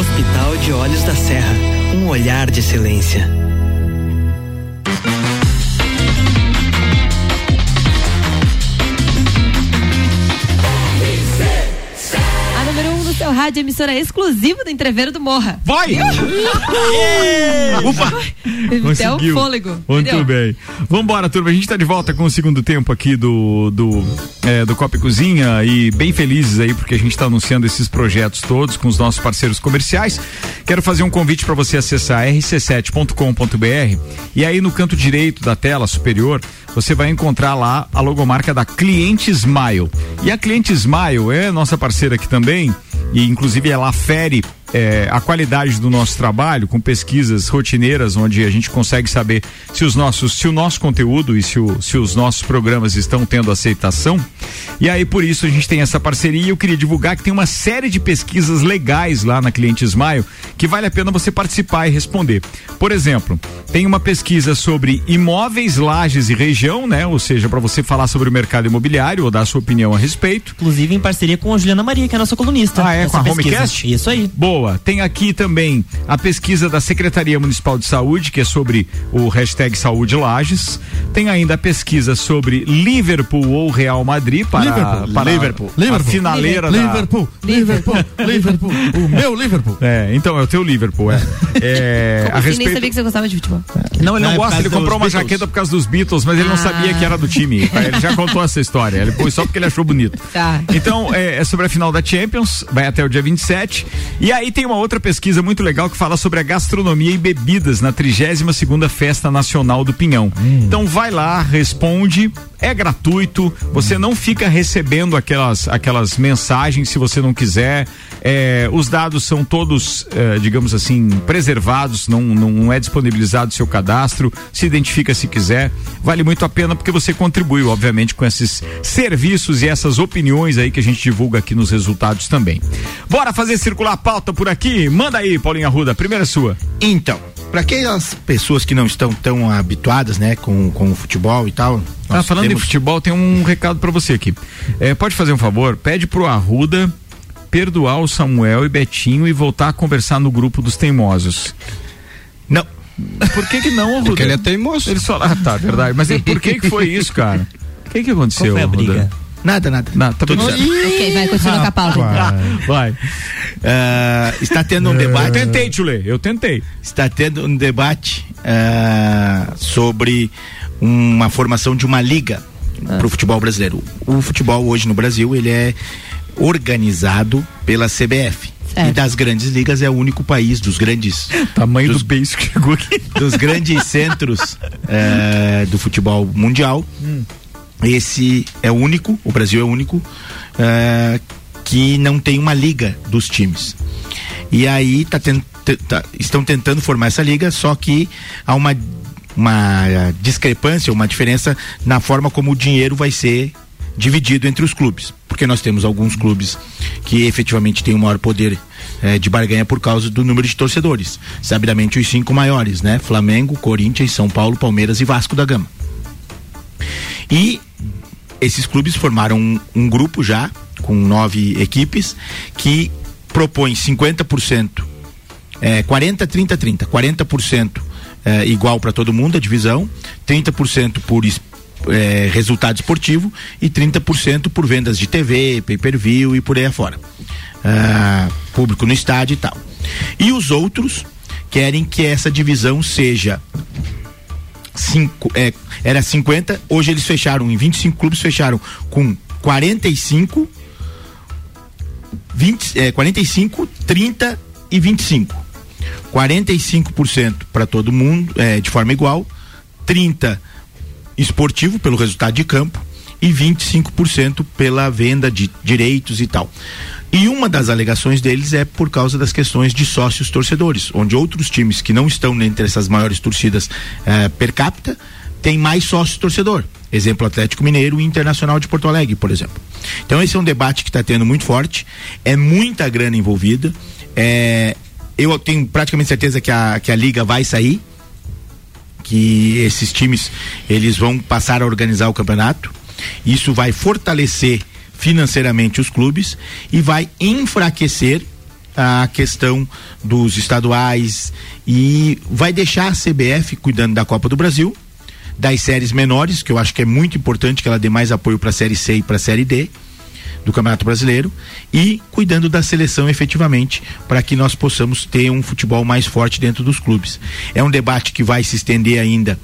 Hospital de Olhos da Serra,
um olhar de excelência.
Seu rádio, emissora exclusiva do Entreveiro do Morra.
Vai! Ufa!
Até o
Conseguiu.
fôlego.
Muito
entendeu?
bem. Vambora, turma. A gente tá de volta com o segundo tempo aqui do do, é, do Copa e Cozinha e bem felizes aí porque a gente tá anunciando esses projetos todos com os nossos parceiros comerciais. Quero fazer um convite para você acessar rc7.com.br e aí no canto direito da tela superior você vai encontrar lá a logomarca da Cliente Smile. E a Cliente Smile é nossa parceira aqui também e inclusive ela afere é, a qualidade do nosso trabalho com pesquisas rotineiras onde a gente consegue saber se os nossos se o nosso conteúdo e se, o- se os nossos programas estão tendo aceitação e aí por isso a gente tem essa parceria e eu queria divulgar que tem uma série de pesquisas legais lá na Cliente Smile que vale a pena você participar e responder por exemplo tem uma pesquisa sobre imóveis, lajes e região, né? Ou seja, para você falar sobre o mercado imobiliário ou dar sua opinião a respeito.
Inclusive em parceria com a Juliana Maria, que é a nossa colunista.
Ah, é? Com a
pesquisa.
Homecast?
Isso aí.
Boa. Tem aqui também a pesquisa da Secretaria Municipal de Saúde, que é sobre o hashtag Saúde Lages. Tem ainda a pesquisa sobre Liverpool ou Real Madrid para,
Liverpool.
para
Liverpool.
a
Liverpool.
finaleira
Liverpool.
da...
Liverpool. Liverpool. O meu Liverpool.
É, então é o teu Liverpool, é. é
Como
a
assim, nem
respeito...
sabia que você gostava de futebol.
Não, ele não,
Não, é
gosta, ele comprou uma
Beatles.
jaqueta por causa dos Beatles, mas ele não
Ah.
sabia que era do time. Ele já contou essa história. Ele pôs só porque ele achou bonito.
Tá.
Então, é, é sobre a final da Champions, vai até o dia 27. E aí tem uma outra pesquisa muito legal que fala sobre a gastronomia e bebidas na 32 segunda Festa Nacional do Pinhão. Então vai lá, responde é gratuito, você não fica recebendo aquelas, aquelas mensagens se você não quiser. É, os dados são todos, é, digamos assim, preservados, não, não é disponibilizado o seu cadastro, se identifica se quiser. Vale muito a pena porque você contribui, obviamente, com esses serviços e essas opiniões aí que a gente divulga aqui nos resultados também. Bora fazer circular a pauta por aqui? Manda aí, Paulinha Ruda, primeira sua.
Então, para aquelas pessoas que não estão tão habituadas, né, com, com o futebol e tal.
Ah, falando
temos-
em futebol, tem um recado pra você aqui. É, pode fazer um favor? Pede pro Arruda perdoar o Samuel e Betinho e voltar a conversar no grupo dos teimosos.
Não.
Por que que não, Arruda?
Porque ele é teimoso.
Ele só, ah, tá, verdade. Mas por que que foi isso, cara? O que que aconteceu,
Qual foi a
Arruda?
Nada, nada.
Não, tá
Tudo certo.
Ok, vai, continua com a pauta. então.
Vai.
Ah, está tendo um debate.
Eu tentei, Tchule, eu tentei.
Está tendo um debate ah, sobre uma formação de uma liga para o futebol brasileiro. O futebol hoje no Brasil ele é organizado pela CBF. E das grandes ligas é o único país dos grandes
tamanho
dos,
do beijo que chegou aqui
dos grandes centros eh, do futebol mundial. Esse é o único, o Brasil é o único eh, que não tem uma liga dos times. E aí tá ten- te- tá- estão tentando formar essa liga, só que há uma, uma discrepância, uma diferença na forma como o dinheiro vai ser dividido entre os clubes. Porque nós temos alguns clubes que efetivamente têm o maior poder eh, de barganha por causa do número de torcedores. Sabidamente os cinco maiores, né? Flamengo, Corinthians, São Paulo, Palmeiras e Vasco da Gama. E esses clubes formaram um, um grupo já, com nove equipes, que propõe 50%, é, 40, 30, 30. 40% é, igual para todo mundo, a divisão, 30% por é, resultado esportivo e 30% por vendas de TV, pay-per-view e por aí afora. Ah, público no estádio e tal. E os outros querem que essa divisão seja cinco, é, era 50, hoje eles fecharam, em 25 clubes fecharam com 45, 20, é, 45, 30 e 25. 45% para todo mundo, é, de forma igual, 30 esportivo pelo resultado de campo e 25% pela venda de direitos e tal. E uma das alegações deles é por causa das questões de sócios torcedores, onde outros times que não estão entre essas maiores torcidas eh, per capita têm mais sócios torcedor. Exemplo Atlético Mineiro e Internacional de Porto Alegre, por exemplo. Então esse é um debate que está tendo muito forte, é muita grana envolvida. é, eu tenho praticamente certeza que a, que a liga vai sair, que esses times eles vão passar a organizar o campeonato. Isso vai fortalecer financeiramente os clubes e vai enfraquecer a questão dos estaduais e vai deixar a CBF cuidando da Copa do Brasil, das séries menores, que eu acho que é muito importante que ela dê mais apoio para a série C e para a série D do Campeonato Brasileiro e cuidando da seleção efetivamente para que nós possamos ter um futebol mais forte dentro dos clubes. É um debate que vai se estender ainda,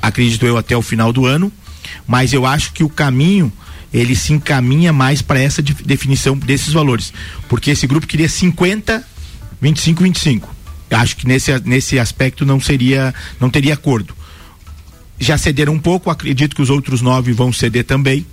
acredito eu, até o final do ano, mas eu acho que o caminho ele se encaminha mais para essa de- definição desses valores, porque esse grupo queria 50, 25, 25. Eu Acho que nesse nesse aspecto não seria não teria acordo. Já cederam um pouco, acredito que os outros nove vão ceder também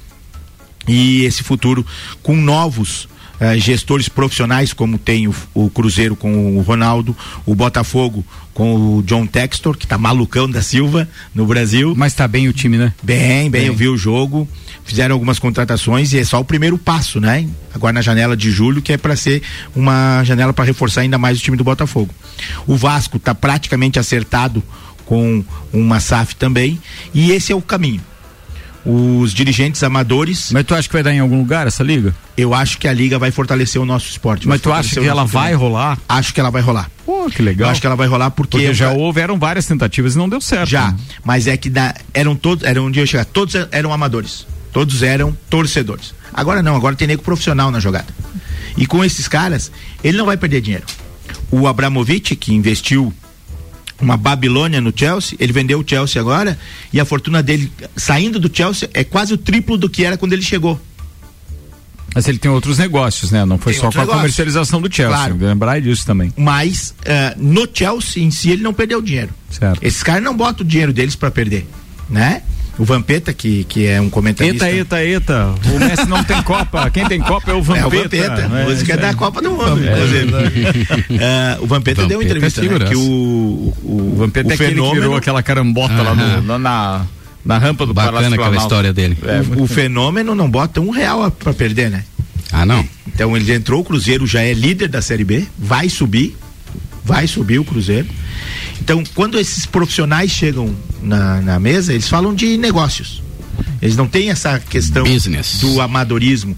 e esse futuro com novos eh, gestores profissionais, como tem o, o Cruzeiro com o Ronaldo, o Botafogo com o John Textor, que tá malucão da Silva no Brasil.
Mas tá bem o time, né?
Bem, bem,
Bem.
eu vi o jogo. Fizeram algumas contratações e é só o primeiro passo, né? Agora na janela de julho, que é para ser uma janela para reforçar ainda mais o time do Botafogo. O Vasco tá praticamente acertado com uma SAF também, e esse é o caminho. Os dirigentes amadores.
Mas tu acha que vai dar em algum lugar essa liga?
Eu acho que a liga vai fortalecer o nosso esporte.
Mas tu acha que ela
nosso
vai rolar?
Acho que ela vai rolar.
Pô, que legal.
Eu acho que ela vai rolar porque,
Porque já houveram várias tentativas e não deu certo.
já,
né?
mas é que da- eram todos, era onde eu ia chegar, todos eram amadores, todos eram torcedores. Agora não, agora tem nego profissional na jogada. E com esses caras, ele não vai perder dinheiro. O Abramovich, que investiu uma Babilônia no Chelsea, ele vendeu o Chelsea agora e a fortuna dele saindo do Chelsea é quase o triplo do que era quando ele chegou.
Mas ele tem outros negócios, né? Não foi
Tem
só com a comercialização do Chelsea.
Claro.
Lembrar disso também.
Mas eh, no Chelsea em si ele não perdeu dinheiro.
Certo.
Esses caras não botam o dinheiro deles para perder, né? O Vampeta, que, que é um comentarista.
Eita, eita, eita. O Messi não tem Copa. Quem tem Copa é o Vampeta.
É o Vampeta,
É,
música
isso
da. Copa do Mundo,
É,
inclusive. É, o Vampeta, deu uma entrevista,
é
né, que o, o,
O Vampeta
o
é aquele que
fenômeno,
virou aquela carambota lá, no- na, na rampa do
Bacana
Palácio
aquela história dele.
É,
o, o fenômeno não bota um real a- pra perder, né?
Ah, não?
Então ele entrou, o Cruzeiro já é líder da Série B, vai subir, vai subir o Cruzeiro. Então, quando esses profissionais chegam na, na mesa, eles falam de negócios. Eles não têm essa questão do amadorismo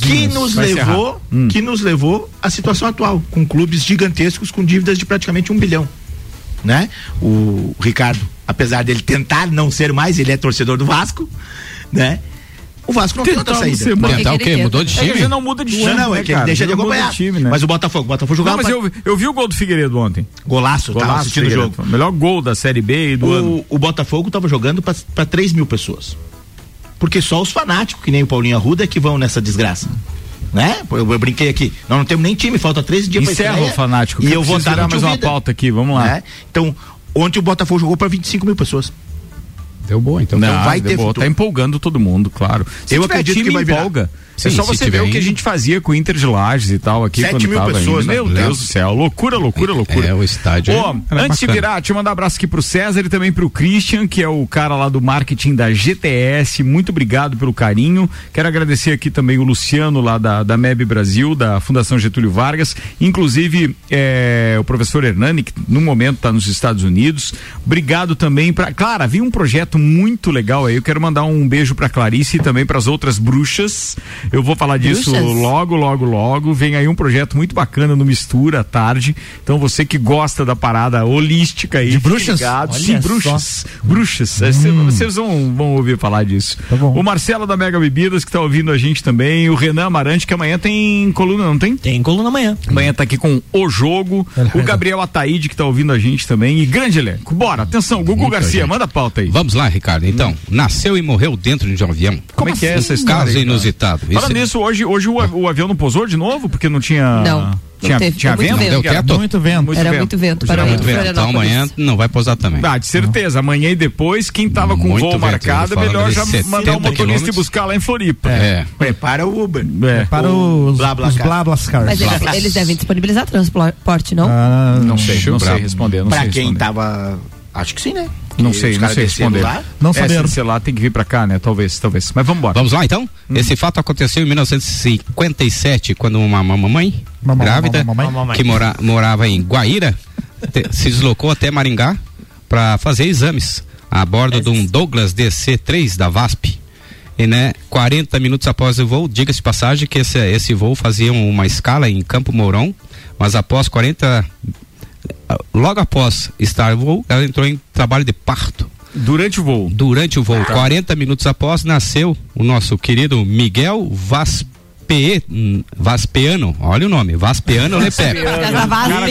que nos
Vai
levou, que nos levou à situação atual, com clubes gigantescos com dívidas de praticamente um bilhão, né? O Ricardo, apesar dele tentar não ser mais, ele é torcedor do Vasco, né? O Vasco não tem outra saída.
Tentar o quê? Mudou de
É
time?
já não muda de time.
Não, não, é
né,
que deixa de acompanhar.
time, né?
Mas o Botafogo, o Botafogo
Não,
jogava
mas eu, eu vi o gol do Figueiredo ontem.
Golaço, tava assistindo o jogo.
Melhor gol da Série B do ano.
O, Botafogo tava jogando para 3 mil pessoas. Porque só os fanáticos, que nem o Paulinho Arruda, é que vão nessa desgraça. Né? Eu, eu brinquei aqui. Nós não temos nem time, falta 13 dias pra
Encerra o fanático.
E eu vou no
mais uma pauta aqui, vamos lá.
Né? Então, ontem o Botafogo jogou para 25 mil pessoas.
Deu boa, então.
Não,
Então vai ter futuro.
Tá empolgando todo mundo, claro. Se
Eu acredito
time,
que vai virar.
Sim,
é só você ver o que a gente fazia com o Inter de Lages e tal aqui
Sete
quando
mil
tava
pessoas,
indo.
né?
Meu
Léo?
Deus do céu, loucura, loucura, loucura.
É, o estádio.
Ó,
era
antes de
bacana.
virar, deixa eu mandar um abraço aqui pro César e também pro Christian, que é o cara lá do marketing da GTS. Muito obrigado pelo carinho. Quero agradecer aqui também o Luciano lá da, da MEB Brasil, da Fundação Getúlio Vargas. Inclusive, é, o professor Hernani, que no momento está nos Estados Unidos. Obrigado também para. Claro, havia um projeto muito legal aí. Eu quero mandar um beijo pra Clarice e também para as outras bruxas. Eu vou falar disso
Bruxas?
logo, logo, logo. Vem aí um projeto muito bacana no Mistura à tarde. Então você que gosta da parada holística aí.
De bruxas?
ligado.
Olha
Sim,
só.
bruxas. Bruxas. É, cê- Vocês vão, vão ouvir falar disso.
Tá bom.
O Marcelo da Mega Bebidas que tá ouvindo a gente também. O Renan Amarante, que amanhã tem coluna, não tem?
Tem coluna amanhã.
Amanhã tá aqui com o jogo. O Gabriel Ataíde, que tá ouvindo a gente também. E grande elenco. Bora, atenção, Gugu
Muita
Garcia,
gente.
manda a pauta aí.
Vamos lá, Ricardo. Então, nasceu e morreu dentro de um avião.
Como é que é essa história?
Caso inusitado. Isso
Falando
é-
nisso, hoje, hoje o, o avião não pousou de novo? Porque não tinha.
Não, não
Tinha,
teve,
tinha
muito
vento?
vento. Deu teto?
Muito vento.
Era muito vento para
Era muito
Vento. Então amanhã não vai pousar também.
Ah, de certeza. Amanhã e depois, quem tava com
Muito
voo
vento,
marcado, é melhor já
de 70
mandar o motorista e buscar lá em Floripa.
É.
Prepara o Uber.
É.
Para os,
Blá, blá,
os
car.
blablas cars.
Mas eles, devem disponibilizar transporte, não?
Ah,
Não sei, não sei responder. Não
Pra
sei
quem tava. Acho que sim, né?
Não sei, não sei responder.
lá.
Não
é,
saberam.
se sei lá, tem que vir pra cá, né? Talvez, talvez. Mas vamos embora.
Vamos lá então? Esse fato aconteceu em 1957, quando uma mamãe
Mamãe,
grávida
mamãe, mamãe.
que mora- morava em Guaíra te- se deslocou até Maringá para fazer exames a bordo de um Douglas DC-3 da VASP. E, né, 40 minutos após o voo, diga-se de passagem que esse, esse voo fazia uma escala em Campo Mourão, mas após 40 logo após estar no voo, ela entrou em trabalho de parto.
Durante o voo.
Durante o voo, 40 minutos após, nasceu o nosso querido Miguel Vaspe, hum, Vaspeano. Olha o nome, Vaspeano
Vasp.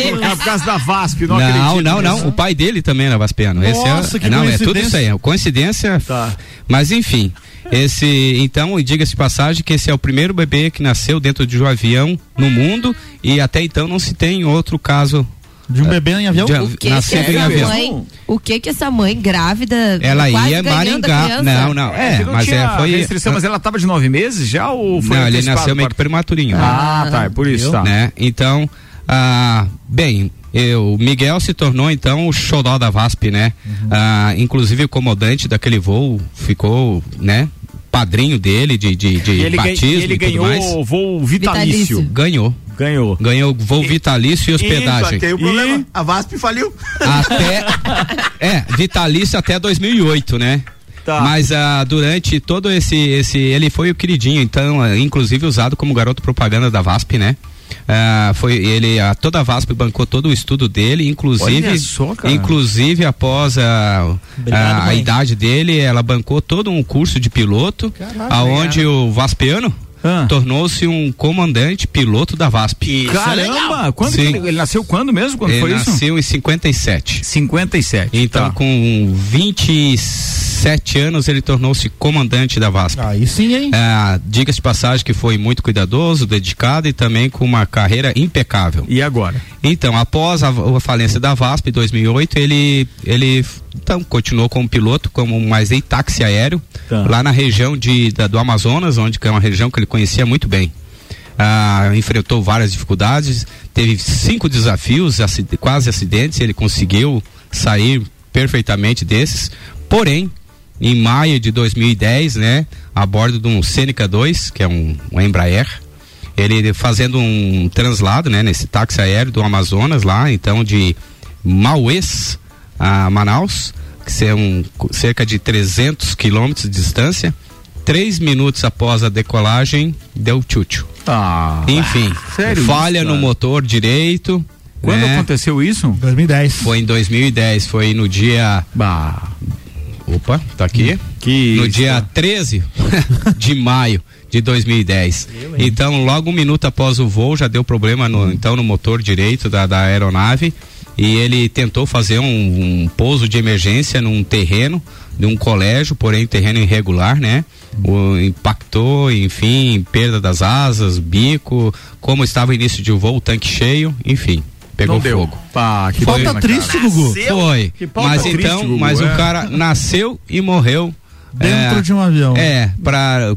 colocar por causa da VASP, não,
Não, não, não. O pai dele também era Vaspeano. Esse
Nossa,
é,
que
não, é tudo
coincidência.
isso aí. é Coincidência.
Tá.
Mas enfim. Esse, então, diga-se de passagem que esse é o primeiro bebê que nasceu dentro de um avião no mundo e até então não se tem outro caso
De um bebê em avião?
de-
O que, que
em
essa
avião.
mãe, o que que essa mãe grávida
Ela
quase
ia Maringá. Não, não.
É,
É,
não
mas é, foi.
restrição, mas ela tava de nove meses já ou foi
não, ele nasceu meio que prematurinho. né?
Ah, tá, é por isso, tá.
né? Então, ah, bem, eu, Miguel se tornou então o xodó da VASP, né? Ah, inclusive o comandante daquele voo ficou, né? Padrinho dele de, de, de
E ele, ganha-
batismo
ele
e tudo
ganhou
mais.
o voo vitalício.
Vitalício.
Ganhou.
Ganhou.
Ganhou voo vitalício e hospedagem.
Isso, tem o problema. A VASP faliu.
Até. é, vitalício até 2008, né?
Tá.
Mas ah, durante todo esse, esse. Ele foi o queridinho, então, ah, inclusive usado como garoto propaganda da VASP, né? Ah, foi ele a toda a VASP bancou todo o estudo dele inclusive
só, cara.
inclusive após a,
Obrigado,
a, a idade dele ela bancou todo um curso de piloto aonde o Vaspiano
Ah.
tornou-se um comandante piloto da VASP
Caramba! Quando que
Sim.
ele, ele nasceu quando mesmo? Quando
ele
foi isso?
nasceu em 57
57.
então
tá.
com sete anos ele tornou-se comandante da VASP.
Aí sim, hein?
É, Diga-se de passagem que foi muito cuidadoso, dedicado e também com uma carreira impecável.
E agora?
Então, após a, a falência da VASP em 2008, ele, ele então, continuou como piloto, como mais em táxi aéreo,
Tá.
lá na região de, da- do Amazonas, onde é uma região que ele conhecia muito bem. Ah, enfrentou várias dificuldades, teve cinco desafios, acid- quase acidentes, ele conseguiu sair perfeitamente desses. Porém, em maio de 2010, né, a bordo de um Seneca 2, que é um, um Embraer, ele fazendo um translado, né, nesse táxi aéreo do Amazonas lá, então de Maués a Manaus, que são cerca de 300 quilômetros de distância. Três minutos após a decolagem, deu tchutchu.
Ah,
Enfim,
sério
falha
isso,
no motor direito.
Quando
né?
aconteceu isso?
2010.
Foi em 2010, foi no dia. Opa, tá aqui.
Que
no dia
cara.
13 de maio de 2010. Então, logo um minuto após o voo, já deu problema no, então, no motor direito da, da aeronave. E ele tentou fazer um, um pouso de emergência num terreno de um colégio, porém terreno irregular, né? O, impactou, enfim, perda das asas, bico, como estava o início de voo, tanque cheio, enfim, pegou
Não deu.
fogo.
Pá, que
Foi,
pena,
mas,
cara.
cara, Foi.
Que pauta
Mas
triste,
então,
Gugu,
mas
é.
o cara nasceu e morreu
Dentro de um avião.
É, pra,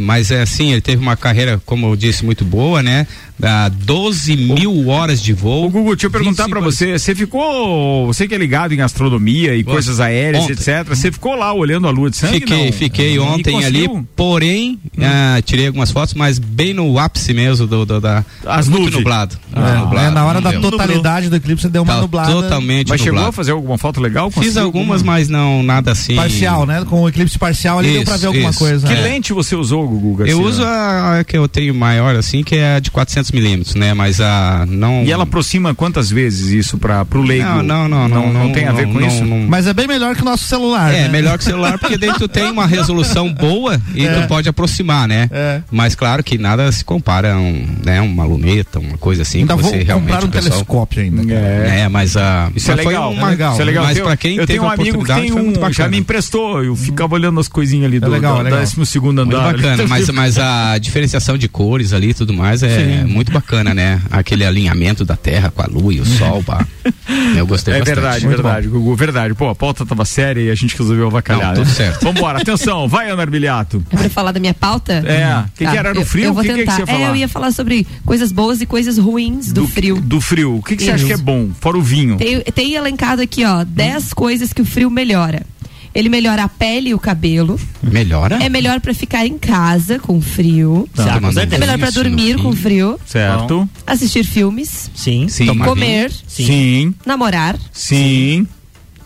mas é assim, ele teve uma carreira, como eu disse, muito boa, né? Ah, 12 mil horas de voo.
Ô, Gugu, deixa eu perguntar pra você, você ficou, você que é ligado em astronomia e coisas aéreas,
Ontem.
etc, você ficou lá olhando a lua de sangue,
Fiquei,
não?
fiquei
E
ontem ali, porém, ah, tirei algumas fotos, mas bem no ápice mesmo do, do- da.
As
muito
nuvens.
nublado.
É,
muito nublado,
é, na hora da
deu.
totalidade do eclipse, você deu uma
Tá
nublada.
totalmente
Mas chegou
nublado.
a fazer alguma foto legal?
Fiz algumas,
alguma?
mas não nada assim.
Parcial, né? Com o eclipse parcial ali deu pra
Isso,
ver alguma
isso.
coisa.
Que
É.
lente você usou, Gugu Garcia?
Eu uso a, a que eu tenho maior, assim, que é a de 400 milímetros, né? Mas a não.
E ela aproxima quantas vezes isso para pro leigo?
Não, não, não, não,
não,
não,
tem a ver com
não,
isso.
não.
Mas é bem melhor que o nosso celular.
É,
né?
melhor que celular, porque tu tem uma resolução boa e
É.
tu pode aproximar, né?
É.
Mas claro que nada se compara a um, né, uma luneta, uma coisa assim.
Ainda
que
vou
você realmente
comprar um
o pessoal-
telescópio ainda. cara.
É, mas a.
Isso é legal,
uma-
é legal. Isso é legal.
Mas
tenho-
quem
eu
teve
tenho um
a
amigo que
oportunidade
tem um, já
bacana.
me emprestou, eu ficava olhando as coisinhas ali do,
legal, é legal.
12 segundo
Muito
andar.
bacana, mas, mas a diferenciação de cores ali e tudo mais é muito bacana, né? Aquele alinhamento da Terra com a Lua e o Sol, pá. Eu gostei
É
bastante.
verdade,
Muito
verdade, Gugu, verdade. Pô, a pauta tava séria e a gente resolveu avacalhar.
Não, tudo
né?
certo.
Vambora, atenção, vai, Ana Arbiliato.
É pra falar da minha pauta?
É, que que era no
eu-
frio?
Eu vou
Que que que
tentar.
você ia falar?
É, eu ia falar sobre coisas boas e coisas ruins do, frio.
Do frio. O que, que você acha que é bom? Fora o vinho.
Tem, tem elencado aqui, ó, 10
Hum.
coisas que o frio melhora. Ele melhora a pele e o cabelo.
Melhora?
É melhor pra ficar em casa com frio.
Tá, com certeza.
É melhor
no
dormir com frio.
Certo.
Assistir filmes.
Sim.
Sim.
Tomar
comer.
Sim.
Sim.
Namorar.
Sim.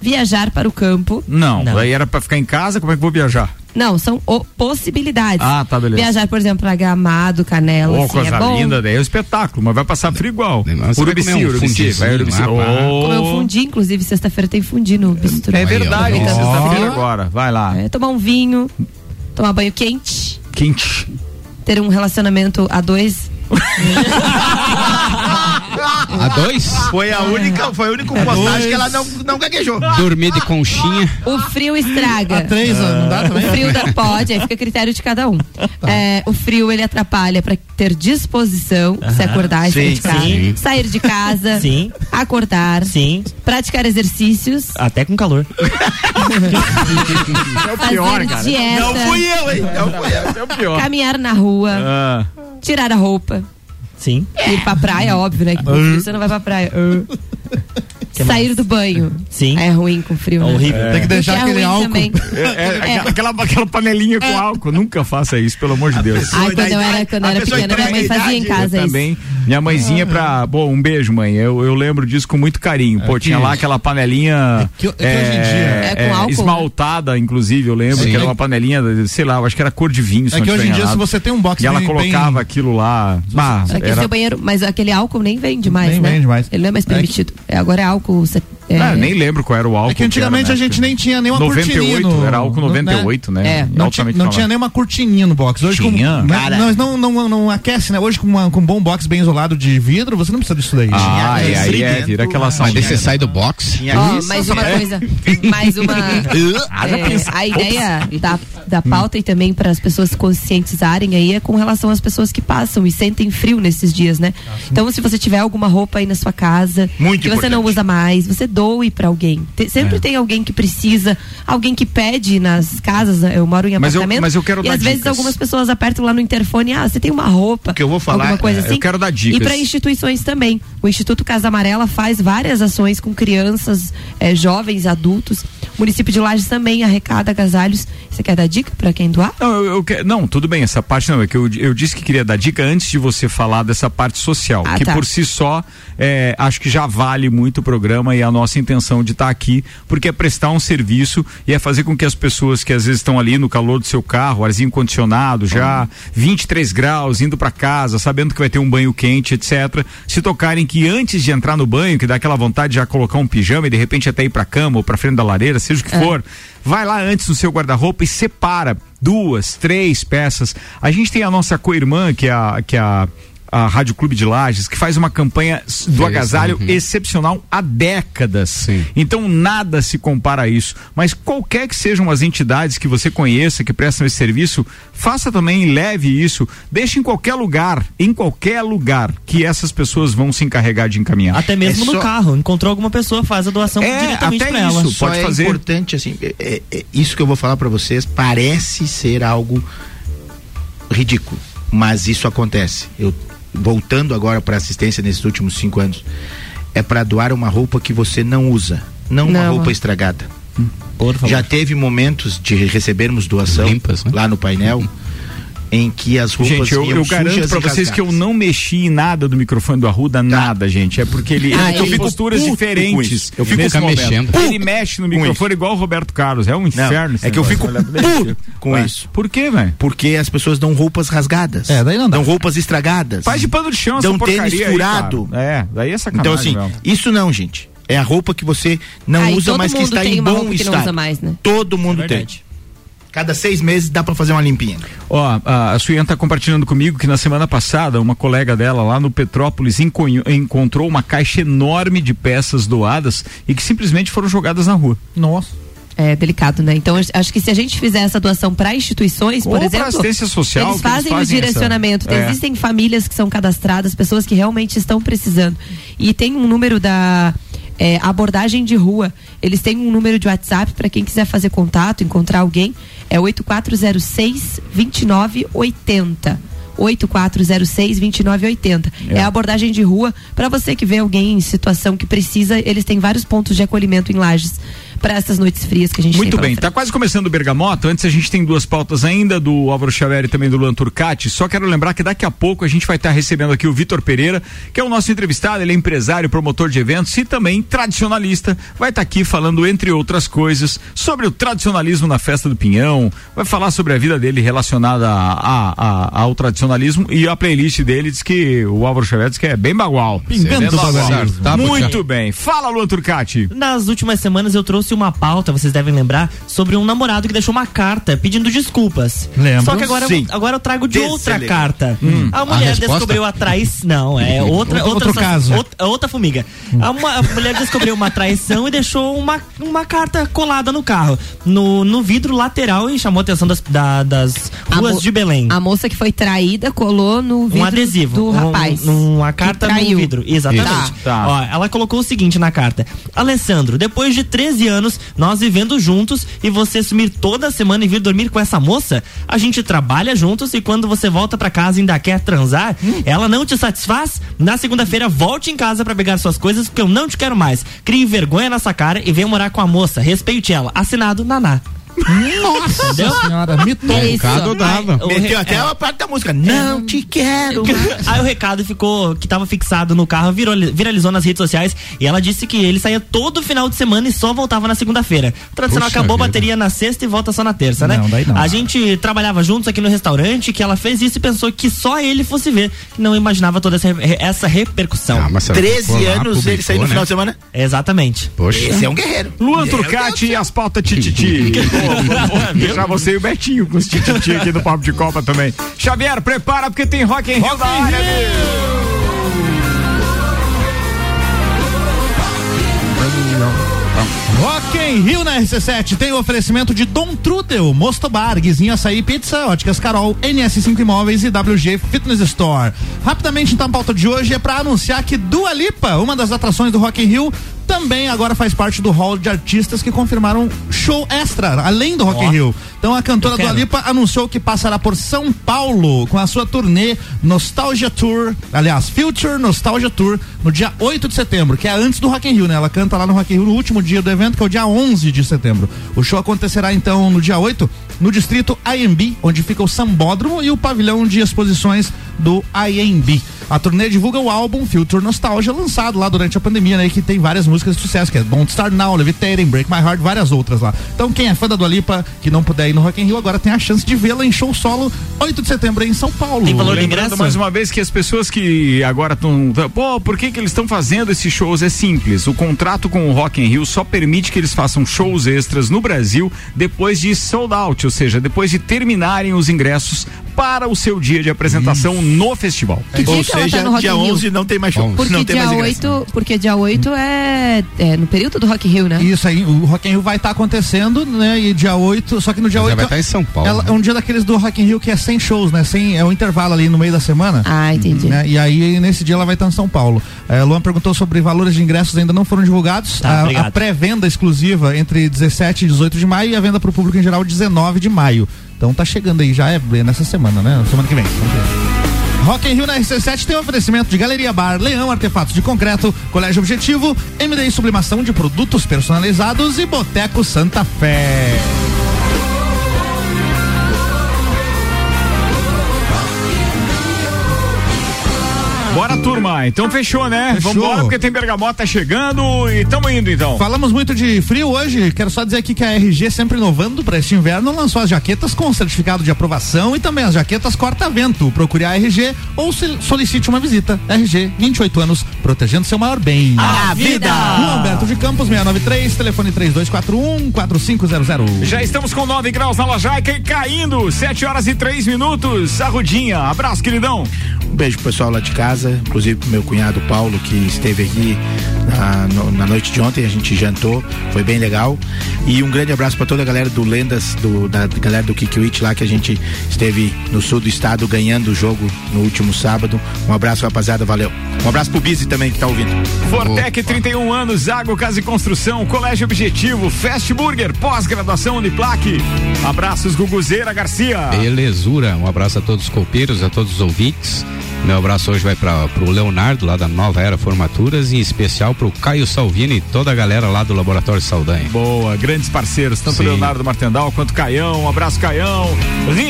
Viajar para o campo.
Não,
Não.
aí era pra ficar em casa, como é que eu vou viajar?
Não, são o- possibilidades.
Ah, tá, beleza.
Viajar, por exemplo, pra Gramado, Canela,
Ô,
assim,
coisa
é bom.
linda, daí é um espetáculo, mas vai passar frio igual. Urubici,
um
Urubici, vai Urubici.
Comeu fundi, inclusive, sexta-feira tem fundi no bistrô.
É verdade,
ó.
sexta-feira agora, vai lá.
É, tomar um vinho, tomar banho quente,
Quente.
ter um relacionamento a dois.
A dois?
Foi a única, foi a única postagem que ela não, não gaguejou.
Dormir de conchinha.
O frio estraga.
A três, ó, não dá
O
também?
frio da, pode, aí fica a critério de cada um. É, o frio ele atrapalha pra ter disposição, se acordar e sair
Sim,
de casa,
sim.
sair de casa,
Sim.
acordar,
Sim.
praticar exercícios,
Até com calor.
É o
fazer
pior, cara.
dieta,
Não fui eu, hein? Não fui eu.
É o pior.
caminhar na rua,
Ah,
tirar a roupa,
Sim.
ir pra praia, óbvio, né? Que com frio você não vai pra praia. Ah. Sair do banho.
Sim.
É ruim com frio, né?
Horrível.
Tem que deixar
que é
aquele álcool.
também.
é, é, aquela, aquela panelinha com álcool. Nunca faça isso, pelo amor de Deus.
Ai, quando eu era, quando eu era pequena, minha mãe fazia em casa
Eu
isso.
também. Minha mãezinha pra. Bom, um beijo, mãe. Eu, eu lembro disso com muito carinho. Pô, tinha lá aquela panelinha.
que- é que hoje em dia-
É com álcool,
Esmaltada, inclusive, eu lembro,
Sim.
que era uma panelinha, sei lá, eu acho que era cor de vinho.
É que hoje em dia, se você tem um box
E ela colocava
bem-
aquilo lá.
Que
era-
seu banheiro, mas aquele álcool nem vende mais,
Nem
né?
vende mais.
Ele não é mais
É que-
permitido. É, agora é álcool É.
Ah, nem lembro qual era o álcool.
É que antigamente
era,
a
né?
gente nem tinha nenhuma
98,
cortininha no,
era álcool
no-
98, né?
É, não, tinha,
Altamente
não tinha nenhuma cortininha no box. Hoje
Tinha?
com,
Cara.
Nós não, não, não aquece, né? Hoje com, uma, com um bom box bem isolado de vidro, você não precisa disso daí.
Ah, e aí é, vira aquela
Mas daí você sai do box.
Ó, mais uma coisa, mais uma. É,
pensa.
a ideia da, da pauta e também para as pessoas se conscientizarem aí é com relação às pessoas que passam e sentem frio nesses dias, né? Então, se você tiver alguma roupa aí na sua casa
Muito
que você não usa mais, você doe para alguém. Te- sempre
É.
tem alguém que precisa, alguém que pede nas casas. né? Eu moro em
Mas eu- mas eu quero
e às vezes
dicas.
algumas pessoas apertam lá no interfone, ah, você tem uma roupa,
que eu vou falar,
alguma coisa
é, eu
assim.
quero dar dicas.
E para instituições também. O Instituto Casa Amarela faz várias ações com crianças, eh, jovens, adultos. O município de Lages também arrecada agasalhos. Você quer dar dica para quem doar?
Não, eu, eu não, tudo bem, essa parte não. É que eu, eu disse que queria dar dica antes de você falar dessa parte social,
Ah,
que
tá.
por si só é, acho que já vale muito o programa e a nossa intenção de estar aqui, porque é prestar um serviço e é fazer com que as pessoas que às vezes estão ali no calor do seu carro, arzinho condicionado, já 23 graus, indo para casa, sabendo que vai ter um banho quente, etc., se tocarem que antes de entrar no banho, que dá aquela vontade de já colocar um pijama e de repente até ir para cama ou para frente da lareira, seja o que
É.
for, vai lá antes no seu guarda-roupa e separa duas, três peças. A gente tem a nossa co-irmã, que é a, que é a, a Rádio Clube de Lages, que faz uma campanha do
Sim,
agasalho
uhum.
excepcional há décadas. Então nada se compara a isso. Mas qualquer que sejam as entidades que você conheça, que prestam esse serviço, faça também, leve isso, deixe em qualquer lugar, em qualquer lugar que essas pessoas vão se encarregar de encaminhar.
Até mesmo
É
no
só-
carro. Encontrou alguma pessoa, faz a doação
É,
diretamente pra ela.
isso.
Só
pode
é
fazer.
importante, assim, é- é- é isso que eu vou falar pra vocês parece ser algo ridículo, mas isso acontece. Eu voltando agora pra assistência nesses últimos cinco anos, é pra doar uma roupa que você não usa, não, uma
Não.
roupa estragada. Já teve momentos de recebermos doação
Limpas, né?
lá no painel em que as roupas
Gente, eu, eu garanto
e
vocês que eu não mexi em nada do microfone do Arruda, nada, gente. É porque ele,
Ah,
ele tem
eu
posturas diferentes.
Eu fico
nesse
mexendo.
Ele mexe no microfone igual o Roberto Carlos. É um
Não,
inferno. esse
é que eu fico com
Ué,
isso.
Por quê, velho?
Porque as pessoas dão roupas rasgadas.
É, daí não dá.
Dão roupas estragadas.
Faz de pano de chão
Dão tênis
aí,
furado.
cara. É, daí é sacanagem.
Então, assim,
mesmo.
isso não, gente. É a roupa que você não
Ah,
usa, mas que está em bom
não
estado.
usa mais, né?
Todo mundo
É
tem. Cada seis meses dá pra fazer uma limpinha.
Ó, a, a Suiane tá compartilhando comigo que na semana passada uma colega dela lá no Petrópolis encontrou uma caixa enorme de peças doadas e que simplesmente foram jogadas na rua.
Nossa.
É delicado, né? Então, acho que se a gente fizer essa doação para instituições, por
Ou pra
exemplo,
assistência social,
eles
que eles
fazem,
fazem
o direcionamento.
essa- é.
Existem famílias que são cadastradas, pessoas que realmente estão precisando. E tem um número da é, abordagem de rua. Eles têm um número de WhatsApp para quem quiser fazer contato, encontrar alguém. É 8406 2980. 8406 2980. É. a abordagem de rua para você que vê alguém em situação que precisa, eles têm vários pontos de acolhimento em Lages para essas noites frias que a gente
Muito bem,
frente.
tá quase começando o Bergamota. Antes a gente tem duas pautas ainda, do Álvaro Xavier e também do Luan Turcati. Só quero lembrar que daqui a pouco a gente vai estar recebendo aqui o Vitor Pereira, que é o nosso entrevistado. Ele é empresário, promotor de eventos e também tradicionalista. Vai estar aqui falando, entre outras coisas, sobre o tradicionalismo na festa do Pinhão. Vai falar sobre a vida dele relacionada a- a- a- ao tradicionalismo e a playlist dele diz que o Álvaro Xavier diz que é bem bagual.
Pingando
bagual.
Tá,
Muito bem. Fala, Luan Turcati.
Nas últimas semanas eu trouxe uma pauta, vocês devem lembrar, sobre um namorado que deixou uma carta pedindo desculpas.
Lembro.
Só que agora, eu, agora eu trago de outra
é
carta. A
A
mulher
resposta?
descobriu a traição. Não, é outra,
Outro-
outra,
outro caso.
Outra, outra formiga. A, uma- a mulher descobriu uma traição e deixou uma, uma carta colada no carro, no, no vidro lateral e chamou a atenção das, da- das
A
ruas de Belém.
A moça que foi traída colou no vidro
um adesivo,
do
um-
rapaz.
um- uma carta no vidro, exatamente.
Isso, tá.
Ó, ela colocou o seguinte na carta: Alessandro, depois de 13 anos, nós vivendo juntos e você sumir toda semana e vir dormir com essa moça, a gente trabalha juntos e quando você volta pra casa e ainda quer transar,
Hum.
ela não te satisfaz? Na segunda-feira volte em casa pra pegar suas coisas porque eu não te quero mais. Crie vergonha nessa cara e venha morar com a moça. Respeite ela. Assinado Naná.
Nossa
Entendeu?
senhora, mitou.
É isso.
Recado dava.
O
Meteu até
é.
a parte da música. Não te quero.
Aí o recado ficou que tava fixado no carro, virou- viralizou nas redes sociais e ela disse que ele saía todo final de semana e só voltava na segunda-feira. O tradicional
Puxa
acabou a bateria na sexta e volta só na terça, né?
Não, daí não.
A gente trabalhava juntos aqui no restaurante, que ela fez isso e pensou que só ele fosse ver. Não imaginava toda essa, essa repercussão.
Ah, mas se ela
13
for lá,
anos ele
publicou,
saiu no
né?
final de semana.
Exatamente.
Poxa.
Esse é um guerreiro.
Luan Turcati e as pautas tititi. Deixar você e o Betinho com os tititi aqui do Papo de Copa também. Xavier, prepara porque tem Rock in Rio área.
Rock in Rio na RC7 tem o oferecimento de Dom Trudel, Mosto Bar, Guizinho Açaí Pizza, Óticas Carol, NS5 Imóveis e WG Fitness Store. Rapidamente, então, a pauta de hoje é para anunciar que Dua Lipa, uma das atrações do Rock in Rio, também agora faz parte do hall de artistas que confirmaram show extra, além do Rock in
Ó.
Rio. Então a cantora
Eu
Dua
quero.
Lipa anunciou que passará por São Paulo com a sua turnê Nostalgia Tour, aliás, Future Nostalgia Tour, no dia 8 de setembro, que é antes do Rock in Rio, né? Ela canta lá no Rock in Rio no último dia do evento, que é o dia 11 de setembro. O show acontecerá então no dia 8, no distrito IMB, onde fica o Sambódromo e o pavilhão de exposições do IMB. A turnê divulga o álbum Future Nostalgia, lançado lá durante a pandemia, né? Que tem várias músicas de sucesso, que é Don't Start Now, Levitating, Break My Heart, várias outras lá. Então, quem é fã da Dua Lipa, que não puder ir no Rock in Rio, agora tem a chance de vê-la em show solo 8 de setembro em São Paulo.
Tem valor de
Lembrando
ingresso?
mais uma vez que as pessoas que agora estão. Pô, por que, que eles estão fazendo esses shows? É simples. O contrato com o Rock in Rio só permite que eles façam shows extras no Brasil depois de sold out, ou seja, depois de terminarem os ingressos para o seu dia de apresentação no festival.
Que dia
Ou
que ela
seja,
tá no Rock
dia
in Rio?
11 não tem mais show.
Porque
não tem
dia
mais ingresso.
8, porque dia 8 é, é no período do Rock in Rio, né?
Isso aí, o Rock in Rio vai estar acontecendo, né? E dia 8, só que no dia
Mas
8
vai estar em São Paulo.
ela-
né?
é um dia daqueles do Rock in Rio que é sem shows, né? Sem, é um intervalo ali no meio da semana.
Ah, entendi.
né? E aí, nesse dia, ela vai estar em São Paulo. É, Luan perguntou sobre valores de ingressos, ainda não foram divulgados.
Tá,
a, a pré-venda exclusiva entre 17 e 18 de maio e a venda para o público em geral 19 de maio. Então tá chegando aí, já é nessa semana, né? Semana que vem. Semana que vem. Rock in Rio na RC7 tem um oferecimento de Galeria Bar, Leão Artefatos de Concreto, Colégio Objetivo, MDI Sublimação de Produtos Personalizados e Boteco Santa Fé.
Bora, turma. Então fechou, né?
Fechou.
Vambora, porque tem bergamota chegando e tamo indo então.
Falamos muito de frio hoje. Quero só dizer aqui que a RG, sempre inovando para este inverno, lançou as jaquetas com certificado de aprovação e também as jaquetas corta-vento. Procure a RG ou solicite uma visita. RG, 28 anos, protegendo seu maior bem.
A vida!
Rua Humberto de Campos, 693, telefone 3241 4500.
Já estamos com 9 graus na Lajaica e caindo. 7 horas e 3 minutos. Arrudinha. Abraço, queridão.
Um beijo pro pessoal lá de casa, inclusive pro meu cunhado Paulo, que esteve aqui na, no- na noite de ontem, a gente jantou, foi bem legal. E um grande abraço para toda a galera do Lendas, do, da galera do Kikiwit lá, que a gente esteve no sul do estado ganhando o jogo no último sábado. Um abraço, rapaziada, valeu. Um abraço pro Bizi também que tá ouvindo.
Fortec, 31 anos, Água, Casa e Construção, Colégio Objetivo, Fast Burger, pós-graduação Uniplaque. Abraços, Guguzeira Garcia.
Belezura, um abraço a todos os copeiros, a todos os ouvintes. Meu abraço hoje vai para o Leonardo, lá da Nova Era Formaturas, e em especial para o Caio Salvini e toda a galera lá do Laboratório Saldanha.
Boa, grandes parceiros, tanto
Sim.
Leonardo Martendal quanto Caião. Um abraço, Caião.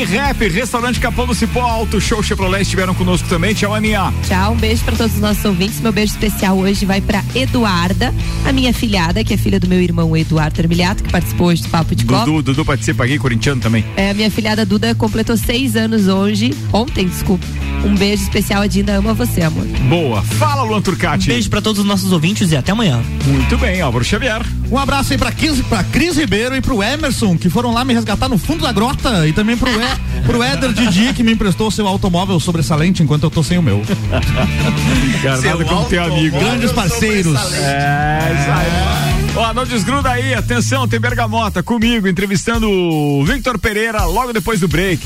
Rap, Restaurante Capão do Cipó, Alto Show Chevrolet estiveram conosco também. Tchau, Aninha.
Tchau, um beijo pra todos os nossos ouvintes. Meu beijo especial hoje vai pra Eduarda, a minha filhada, que é filha do meu irmão Eduardo Armiliato, que participou hoje do Papo de Copa.
Dudu, Dudu participa aqui, corintiano também.
É, a minha filhada Duda completou seis anos hoje, ontem, desculpa. Um beijo especial, a Dinda ama você, amor.
Boa. Fala, Luan Turcati.
Beijo pra todos os nossos ouvintes e até amanhã.
Muito bem, Álvaro Xavier.
Um abraço aí pra Cris, pra Cris Ribeiro e pro Emerson, que foram lá me resgatar no fundo da grota. E também pro, e, pro Éder Didi, que me emprestou seu automóvel sobressalente enquanto eu tô sem o meu.
Cara,
Seu
nada como ter amigo.
Grandes parceiros.
É, isso aí. Ó, não desgruda aí, atenção, tem Bergamota comigo, entrevistando o Victor Pereira logo depois do break.